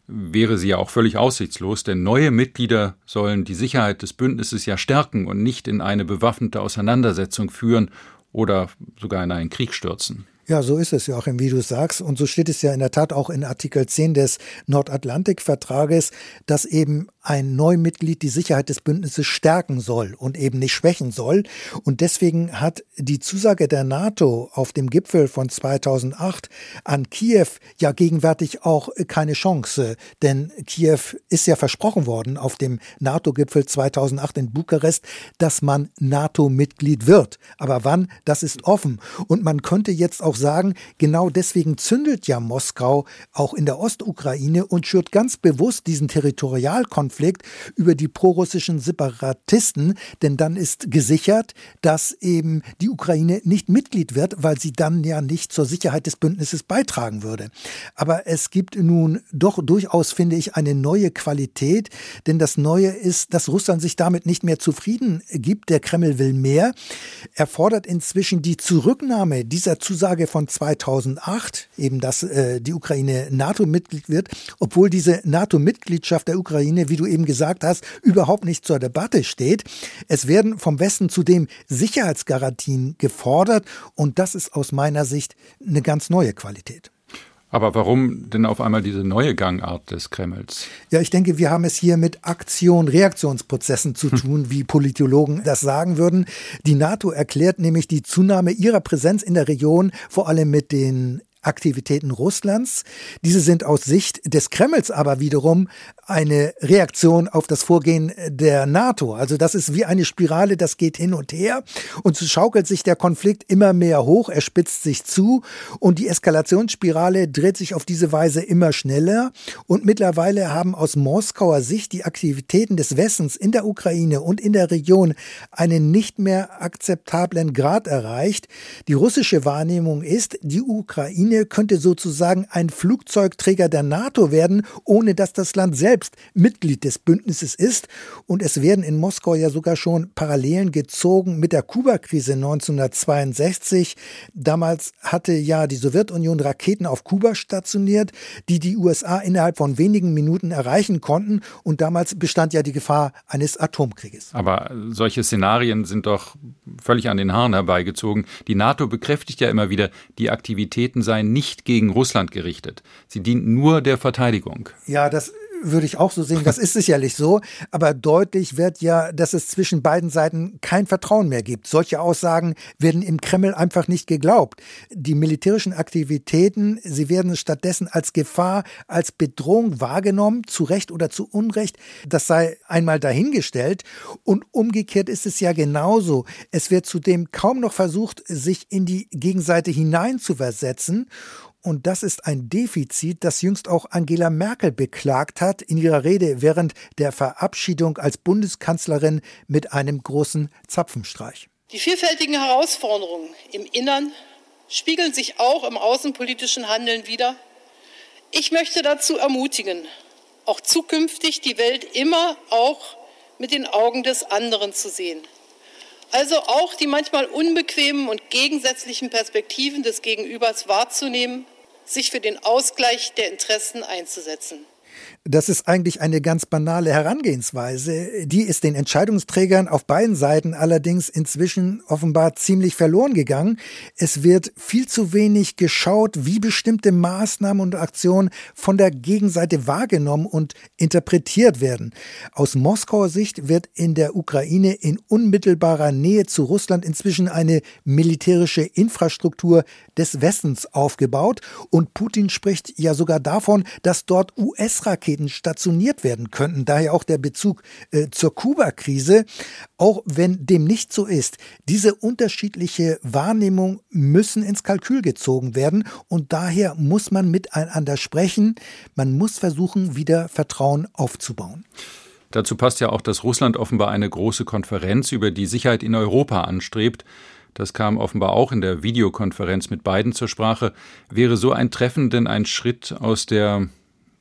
wäre sie ja auch völlig aussichtslos, denn neue Mitglieder sollen die Sicherheit des Bündnisses ja stärken und nicht in eine bewaffnete Auseinandersetzung führen oder sogar in einen Krieg stürzen. Ja, so ist es, Joachim, wie du sagst. Und so steht es ja in der Tat auch in Artikel 10 des Nordatlantikvertrages, dass eben ein Neumitglied die Sicherheit des Bündnisses stärken soll und eben nicht schwächen soll. Und deswegen hat die Zusage der NATO auf dem Gipfel von 2008 an Kiew ja gegenwärtig auch keine Chance. Denn Kiew ist ja versprochen worden auf dem NATO-Gipfel 2008 in Bukarest, dass man NATO-Mitglied wird. Aber wann, das ist offen. Und man könnte jetzt auch sagen, genau deswegen zündet ja Moskau auch in der Ostukraine und schürt ganz bewusst diesen Territorialkonflikt über die prorussischen Separatisten, denn dann ist gesichert, dass eben die Ukraine nicht Mitglied wird, weil sie dann ja nicht zur Sicherheit des Bündnisses beitragen würde. Aber es gibt nun doch durchaus, finde ich, eine neue Qualität, denn das Neue ist, dass Russland sich damit nicht mehr zufrieden gibt. Der Kreml will mehr. Er fordert inzwischen die Zurücknahme dieser Zusage von 2008, eben dass äh, die Ukraine NATO-Mitglied wird, obwohl diese NATO-Mitgliedschaft der Ukraine, wie du eben gesagt hast, überhaupt nicht zur Debatte steht. Es werden vom Westen zudem Sicherheitsgarantien gefordert und das ist aus meiner Sicht eine ganz neue Qualität. Aber warum denn auf einmal diese neue Gangart des Kremls? Ja, ich denke, wir haben es hier mit Aktion-Reaktionsprozessen zu hm. tun, wie Politologen das sagen würden. Die NATO erklärt nämlich die Zunahme ihrer Präsenz in der Region vor allem mit den Aktivitäten Russlands. Diese sind aus Sicht des Kremls aber wiederum eine Reaktion auf das Vorgehen der NATO. Also das ist wie eine Spirale, das geht hin und her und so schaukelt sich der Konflikt immer mehr hoch, er spitzt sich zu und die Eskalationsspirale dreht sich auf diese Weise immer schneller und mittlerweile haben aus Moskauer Sicht die Aktivitäten des Westens in der Ukraine und in der Region einen nicht mehr akzeptablen Grad erreicht. Die russische Wahrnehmung ist, die Ukraine könnte sozusagen ein Flugzeugträger der NATO werden, ohne dass das Land selbst selbst Mitglied des Bündnisses ist. Und es werden in Moskau ja sogar schon Parallelen gezogen mit der Kuba-Krise 1962. Damals hatte ja die Sowjetunion Raketen auf Kuba stationiert, die die USA innerhalb von wenigen Minuten erreichen konnten. Und damals bestand ja die Gefahr eines Atomkrieges. Aber solche Szenarien sind doch völlig an den Haaren herbeigezogen. Die NATO bekräftigt ja immer wieder, die Aktivitäten seien nicht gegen Russland gerichtet. Sie dienten nur der Verteidigung. Ja, das würde ich auch so sehen. Das ist sicherlich so. Aber deutlich wird ja, dass es zwischen beiden Seiten kein Vertrauen mehr gibt. Solche Aussagen werden im Kreml einfach nicht geglaubt. Die militärischen Aktivitäten, sie werden stattdessen als Gefahr, als Bedrohung wahrgenommen, zu Recht oder zu Unrecht. Das sei einmal dahingestellt. Und umgekehrt ist es ja genauso. Es wird zudem kaum noch versucht, sich in die Gegenseite hineinzuversetzen. Und das ist ein Defizit, das jüngst auch Angela Merkel beklagt hat in ihrer Rede während der Verabschiedung als Bundeskanzlerin mit einem großen Zapfenstreich. Die vielfältigen Herausforderungen im Innern spiegeln sich auch im außenpolitischen Handeln wider. Ich möchte dazu ermutigen, auch zukünftig die Welt immer auch mit den Augen des anderen zu sehen. Also auch die manchmal unbequemen und gegensätzlichen Perspektiven des Gegenübers wahrzunehmen sich für den Ausgleich der Interessen einzusetzen. Das ist eigentlich eine ganz banale Herangehensweise. Die ist den Entscheidungsträgern auf beiden Seiten allerdings inzwischen offenbar ziemlich verloren gegangen. Es wird viel zu wenig geschaut, wie bestimmte Maßnahmen und Aktionen von der Gegenseite wahrgenommen und interpretiert werden. Aus Moskauer Sicht wird in der Ukraine in unmittelbarer Nähe zu Russland inzwischen eine militärische Infrastruktur des Westens aufgebaut und Putin spricht ja sogar davon, dass dort US-Raketen stationiert werden könnten. Daher auch der Bezug äh, zur Kuba-Krise. Auch wenn dem nicht so ist, diese unterschiedliche Wahrnehmung müssen ins Kalkül gezogen werden und daher muss man miteinander sprechen. Man muss versuchen, wieder Vertrauen aufzubauen. Dazu passt ja auch, dass Russland offenbar eine große Konferenz über die Sicherheit in Europa anstrebt. Das kam offenbar auch in der Videokonferenz mit beiden zur Sprache. Wäre so ein Treffen denn ein Schritt aus der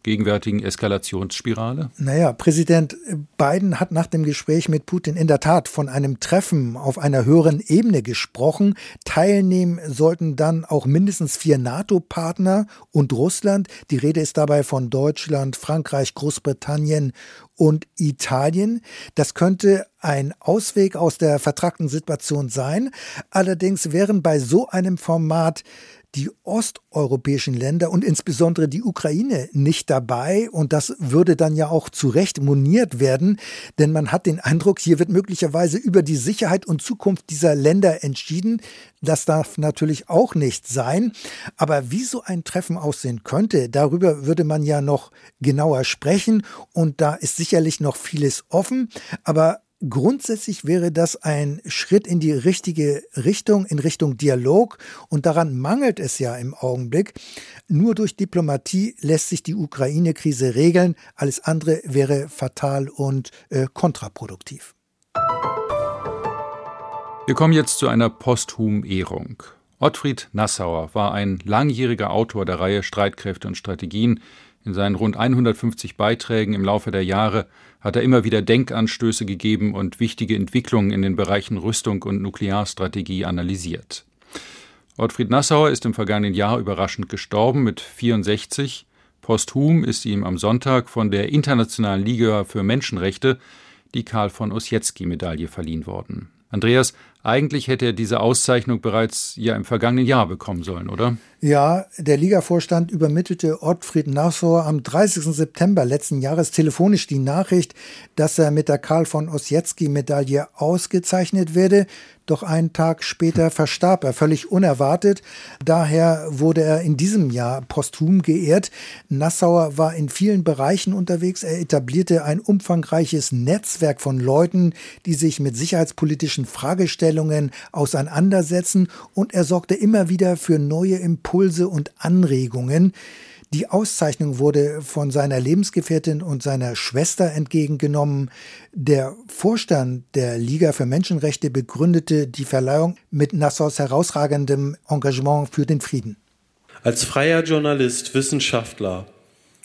gegenwärtigen Eskalationsspirale? Naja, Präsident Biden hat nach dem Gespräch mit Putin in der Tat von einem Treffen auf einer höheren Ebene gesprochen. Teilnehmen sollten dann auch mindestens vier NATO-Partner und Russland. Die Rede ist dabei von Deutschland, Frankreich, Großbritannien und Italien. Das könnte ein Ausweg aus der vertragten Situation sein. Allerdings wären bei so einem Format die osteuropäischen Länder und insbesondere die Ukraine nicht dabei. Und das würde dann ja auch zu Recht moniert werden, denn man hat den Eindruck, hier wird möglicherweise über die Sicherheit und Zukunft dieser Länder entschieden. Das darf natürlich auch nicht sein. Aber wie so ein Treffen aussehen könnte, darüber würde man ja noch genauer sprechen. Und da ist sicherlich noch vieles offen. Aber Grundsätzlich wäre das ein Schritt in die richtige Richtung, in Richtung Dialog. Und daran mangelt es ja im Augenblick. Nur durch Diplomatie lässt sich die Ukraine-Krise regeln. Alles andere wäre fatal und äh, kontraproduktiv. Wir kommen jetzt zu einer Posthum-Ehrung. Ottfried Nassauer war ein langjähriger Autor der Reihe Streitkräfte und Strategien. In seinen rund 150 Beiträgen im Laufe der Jahre hat er immer wieder Denkanstöße gegeben und wichtige Entwicklungen in den Bereichen Rüstung und Nuklearstrategie analysiert. Ottfried Nassauer ist im vergangenen Jahr überraschend gestorben mit 64. Posthum ist ihm am Sonntag von der Internationalen Liga für Menschenrechte die Karl von Ossietzky-Medaille verliehen worden. Andreas, eigentlich hätte er diese Auszeichnung bereits ja im vergangenen Jahr bekommen sollen, oder? Ja, der Ligavorstand übermittelte Ottfried Nassauer am 30. September letzten Jahres telefonisch die Nachricht, dass er mit der Karl von Ossietzky-Medaille ausgezeichnet werde. Doch einen Tag später verstarb er völlig unerwartet. Daher wurde er in diesem Jahr posthum geehrt. Nassauer war in vielen Bereichen unterwegs. Er etablierte ein umfangreiches Netzwerk von Leuten, die sich mit sicherheitspolitischen Fragestellungen auseinandersetzen. Und er sorgte immer wieder für neue Impulse Impulse und Anregungen. Die Auszeichnung wurde von seiner Lebensgefährtin und seiner Schwester entgegengenommen. Der Vorstand der Liga für Menschenrechte begründete die Verleihung mit Nassaus herausragendem Engagement für den Frieden. Als freier Journalist, Wissenschaftler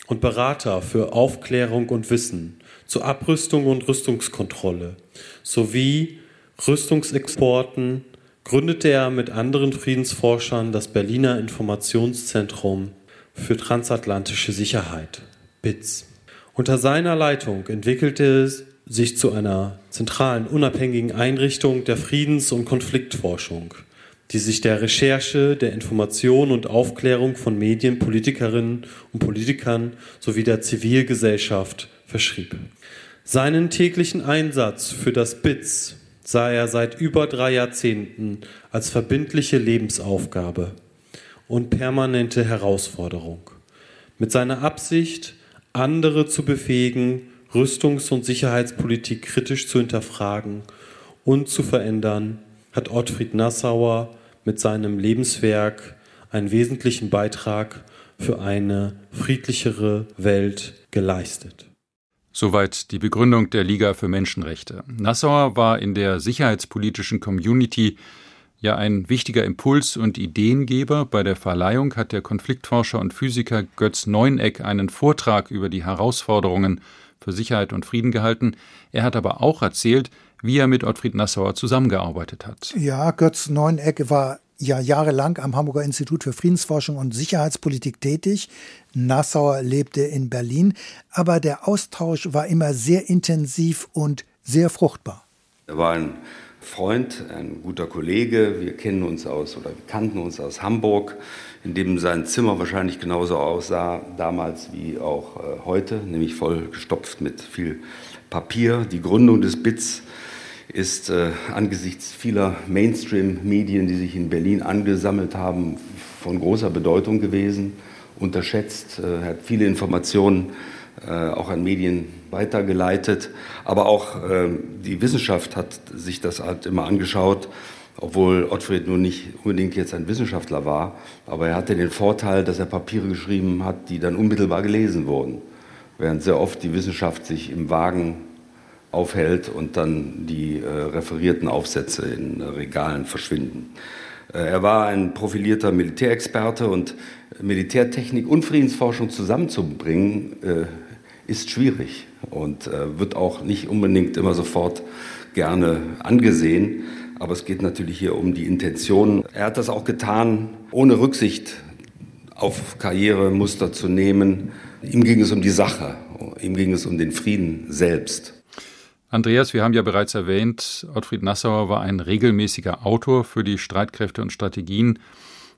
und Berater für Aufklärung und Wissen zur Abrüstung und Rüstungskontrolle sowie Rüstungsexporten gründete er mit anderen Friedensforschern das Berliner Informationszentrum für transatlantische Sicherheit, BITS. Unter seiner Leitung entwickelte es sich zu einer zentralen unabhängigen Einrichtung der Friedens- und Konfliktforschung, die sich der Recherche, der Information und Aufklärung von Medien, Politikerinnen und Politikern sowie der Zivilgesellschaft verschrieb. Seinen täglichen Einsatz für das BITS sah er seit über drei Jahrzehnten als verbindliche Lebensaufgabe und permanente Herausforderung. Mit seiner Absicht, andere zu befähigen, Rüstungs- und Sicherheitspolitik kritisch zu hinterfragen und zu verändern, hat Ottfried Nassauer mit seinem Lebenswerk einen wesentlichen Beitrag für eine friedlichere Welt geleistet. Soweit die Begründung der Liga für Menschenrechte. Nassauer war in der sicherheitspolitischen Community ja ein wichtiger Impuls- und Ideengeber. Bei der Verleihung hat der Konfliktforscher und Physiker Götz Neuneck einen Vortrag über die Herausforderungen für Sicherheit und Frieden gehalten. Er hat aber auch erzählt, wie er mit Ottfried Nassauer zusammengearbeitet hat. Ja, Götz Neuneck war ja jahrelang am Hamburger Institut für Friedensforschung und Sicherheitspolitik tätig. Nassauer lebte in Berlin, aber der Austausch war immer sehr intensiv und sehr fruchtbar. Er war ein Freund, ein guter Kollege. Wir kennen uns aus oder wir kannten uns aus Hamburg, in dem sein Zimmer wahrscheinlich genauso aussah damals wie auch äh, heute, nämlich voll gestopft mit viel Papier. Die Gründung des BITS ist äh, angesichts vieler Mainstream-Medien, die sich in Berlin angesammelt haben, von großer Bedeutung gewesen, unterschätzt. Äh, er hat viele Informationen äh, auch an Medien weitergeleitet. Aber auch äh, die Wissenschaft hat sich das halt immer angeschaut, obwohl Ottfried nun nicht unbedingt jetzt ein Wissenschaftler war. Aber er hatte den Vorteil, dass er Papiere geschrieben hat, die dann unmittelbar gelesen wurden. Während sehr oft die Wissenschaft sich im Wagen aufhält und dann die äh, referierten Aufsätze in äh, Regalen verschwinden. Äh, er war ein profilierter Militärexperte und Militärtechnik und Friedensforschung zusammenzubringen äh, ist schwierig und äh, wird auch nicht unbedingt immer sofort gerne angesehen. Aber es geht natürlich hier um die Intention. Er hat das auch getan, ohne Rücksicht auf Karrieremuster zu nehmen. Ihm ging es um die Sache, ihm ging es um den Frieden selbst. Andreas, wir haben ja bereits erwähnt, Ottfried Nassauer war ein regelmäßiger Autor für die Streitkräfte und Strategien.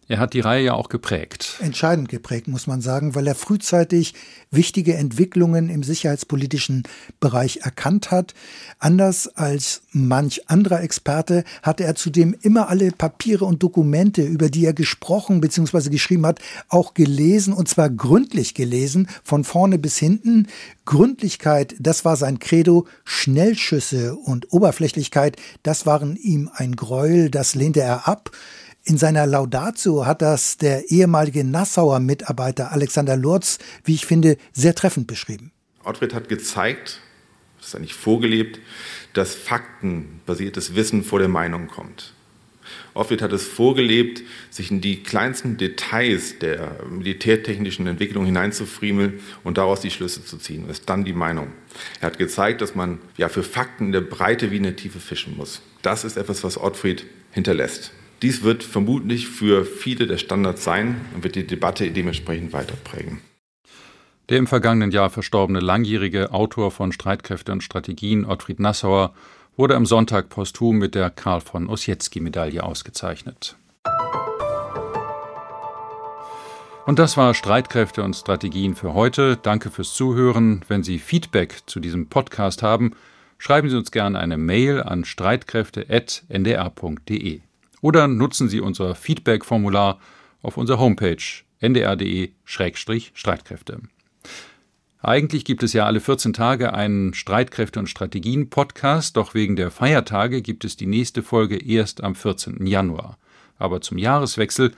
Er hat die Reihe ja auch geprägt. Entscheidend geprägt, muss man sagen, weil er frühzeitig wichtige Entwicklungen im sicherheitspolitischen Bereich erkannt hat. Anders als manch anderer Experte hatte er zudem immer alle Papiere und Dokumente, über die er gesprochen bzw. geschrieben hat, auch gelesen und zwar gründlich gelesen, von vorne bis hinten. Gründlichkeit, das war sein Credo. Schnellschüsse und Oberflächlichkeit, das waren ihm ein Gräuel, das lehnte er ab. In seiner Laudatio hat das der ehemalige Nassauer Mitarbeiter Alexander Lurz, wie ich finde, sehr treffend beschrieben. Ottfried hat gezeigt, das ist eigentlich vorgelebt, dass faktenbasiertes Wissen vor der Meinung kommt. Ottfried hat es vorgelebt, sich in die kleinsten Details der militärtechnischen Entwicklung hineinzufriemeln und daraus die Schlüsse zu ziehen. Das ist dann die Meinung. Er hat gezeigt, dass man ja für Fakten in der Breite wie in der Tiefe fischen muss. Das ist etwas, was Ottfried hinterlässt. Dies wird vermutlich für viele der Standard sein und wird die Debatte dementsprechend weiterprägen. Der im vergangenen Jahr verstorbene langjährige Autor von Streitkräfte und Strategien, Ottfried Nassauer, wurde am Sonntag posthum mit der Karl von Ossietzky-Medaille ausgezeichnet. Und das war Streitkräfte und Strategien für heute. Danke fürs Zuhören. Wenn Sie Feedback zu diesem Podcast haben, schreiben Sie uns gerne eine Mail an streitkräfte.ndr.de oder nutzen Sie unser Feedback-Formular auf unserer Homepage ndr.de-streitkräfte. Eigentlich gibt es ja alle 14 Tage einen Streitkräfte- und Strategien-Podcast, doch wegen der Feiertage gibt es die nächste Folge erst am 14. Januar. Aber zum Jahreswechsel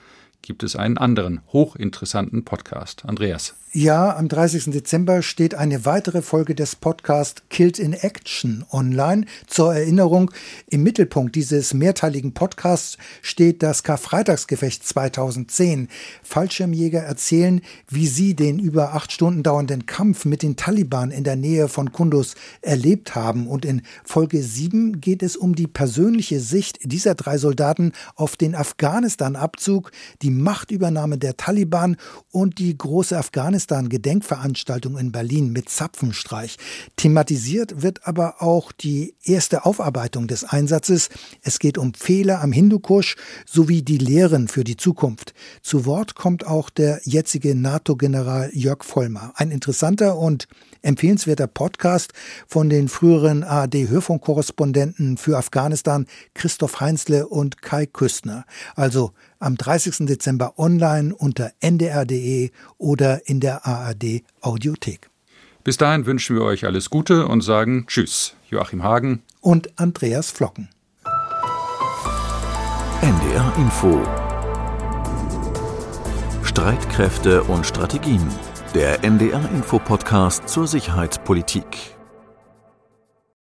gibt es einen anderen hochinteressanten Podcast. Andreas. Ja, am 30. Dezember steht eine weitere Folge des Podcasts Killed in Action online. Zur Erinnerung, im Mittelpunkt dieses mehrteiligen Podcasts steht das Karfreitagsgefecht 2010. Fallschirmjäger erzählen, wie sie den über acht Stunden dauernden Kampf mit den Taliban in der Nähe von Kunduz erlebt haben. Und in Folge 7 geht es um die persönliche Sicht dieser drei Soldaten auf den Afghanistan-Abzug, die Machtübernahme der Taliban und die große Afghanistan Afghanistan-Gedenkveranstaltung in Berlin mit Zapfenstreich. Thematisiert wird aber auch die erste Aufarbeitung des Einsatzes. Es geht um Fehler am Hindukusch sowie die Lehren für die Zukunft. Zu Wort kommt auch der jetzige NATO-General Jörg Vollmer. Ein interessanter und empfehlenswerter Podcast von den früheren ARD-Hörfunkkorrespondenten für Afghanistan Christoph Heinzle und Kai Küstner. Also am 30. Dezember online unter ndr.de oder in der ARD Audiothek. Bis dahin wünschen wir euch alles Gute und sagen Tschüss. Joachim Hagen und Andreas Flocken. NDR Info Streitkräfte und Strategien. Der NDR Info Podcast zur Sicherheitspolitik.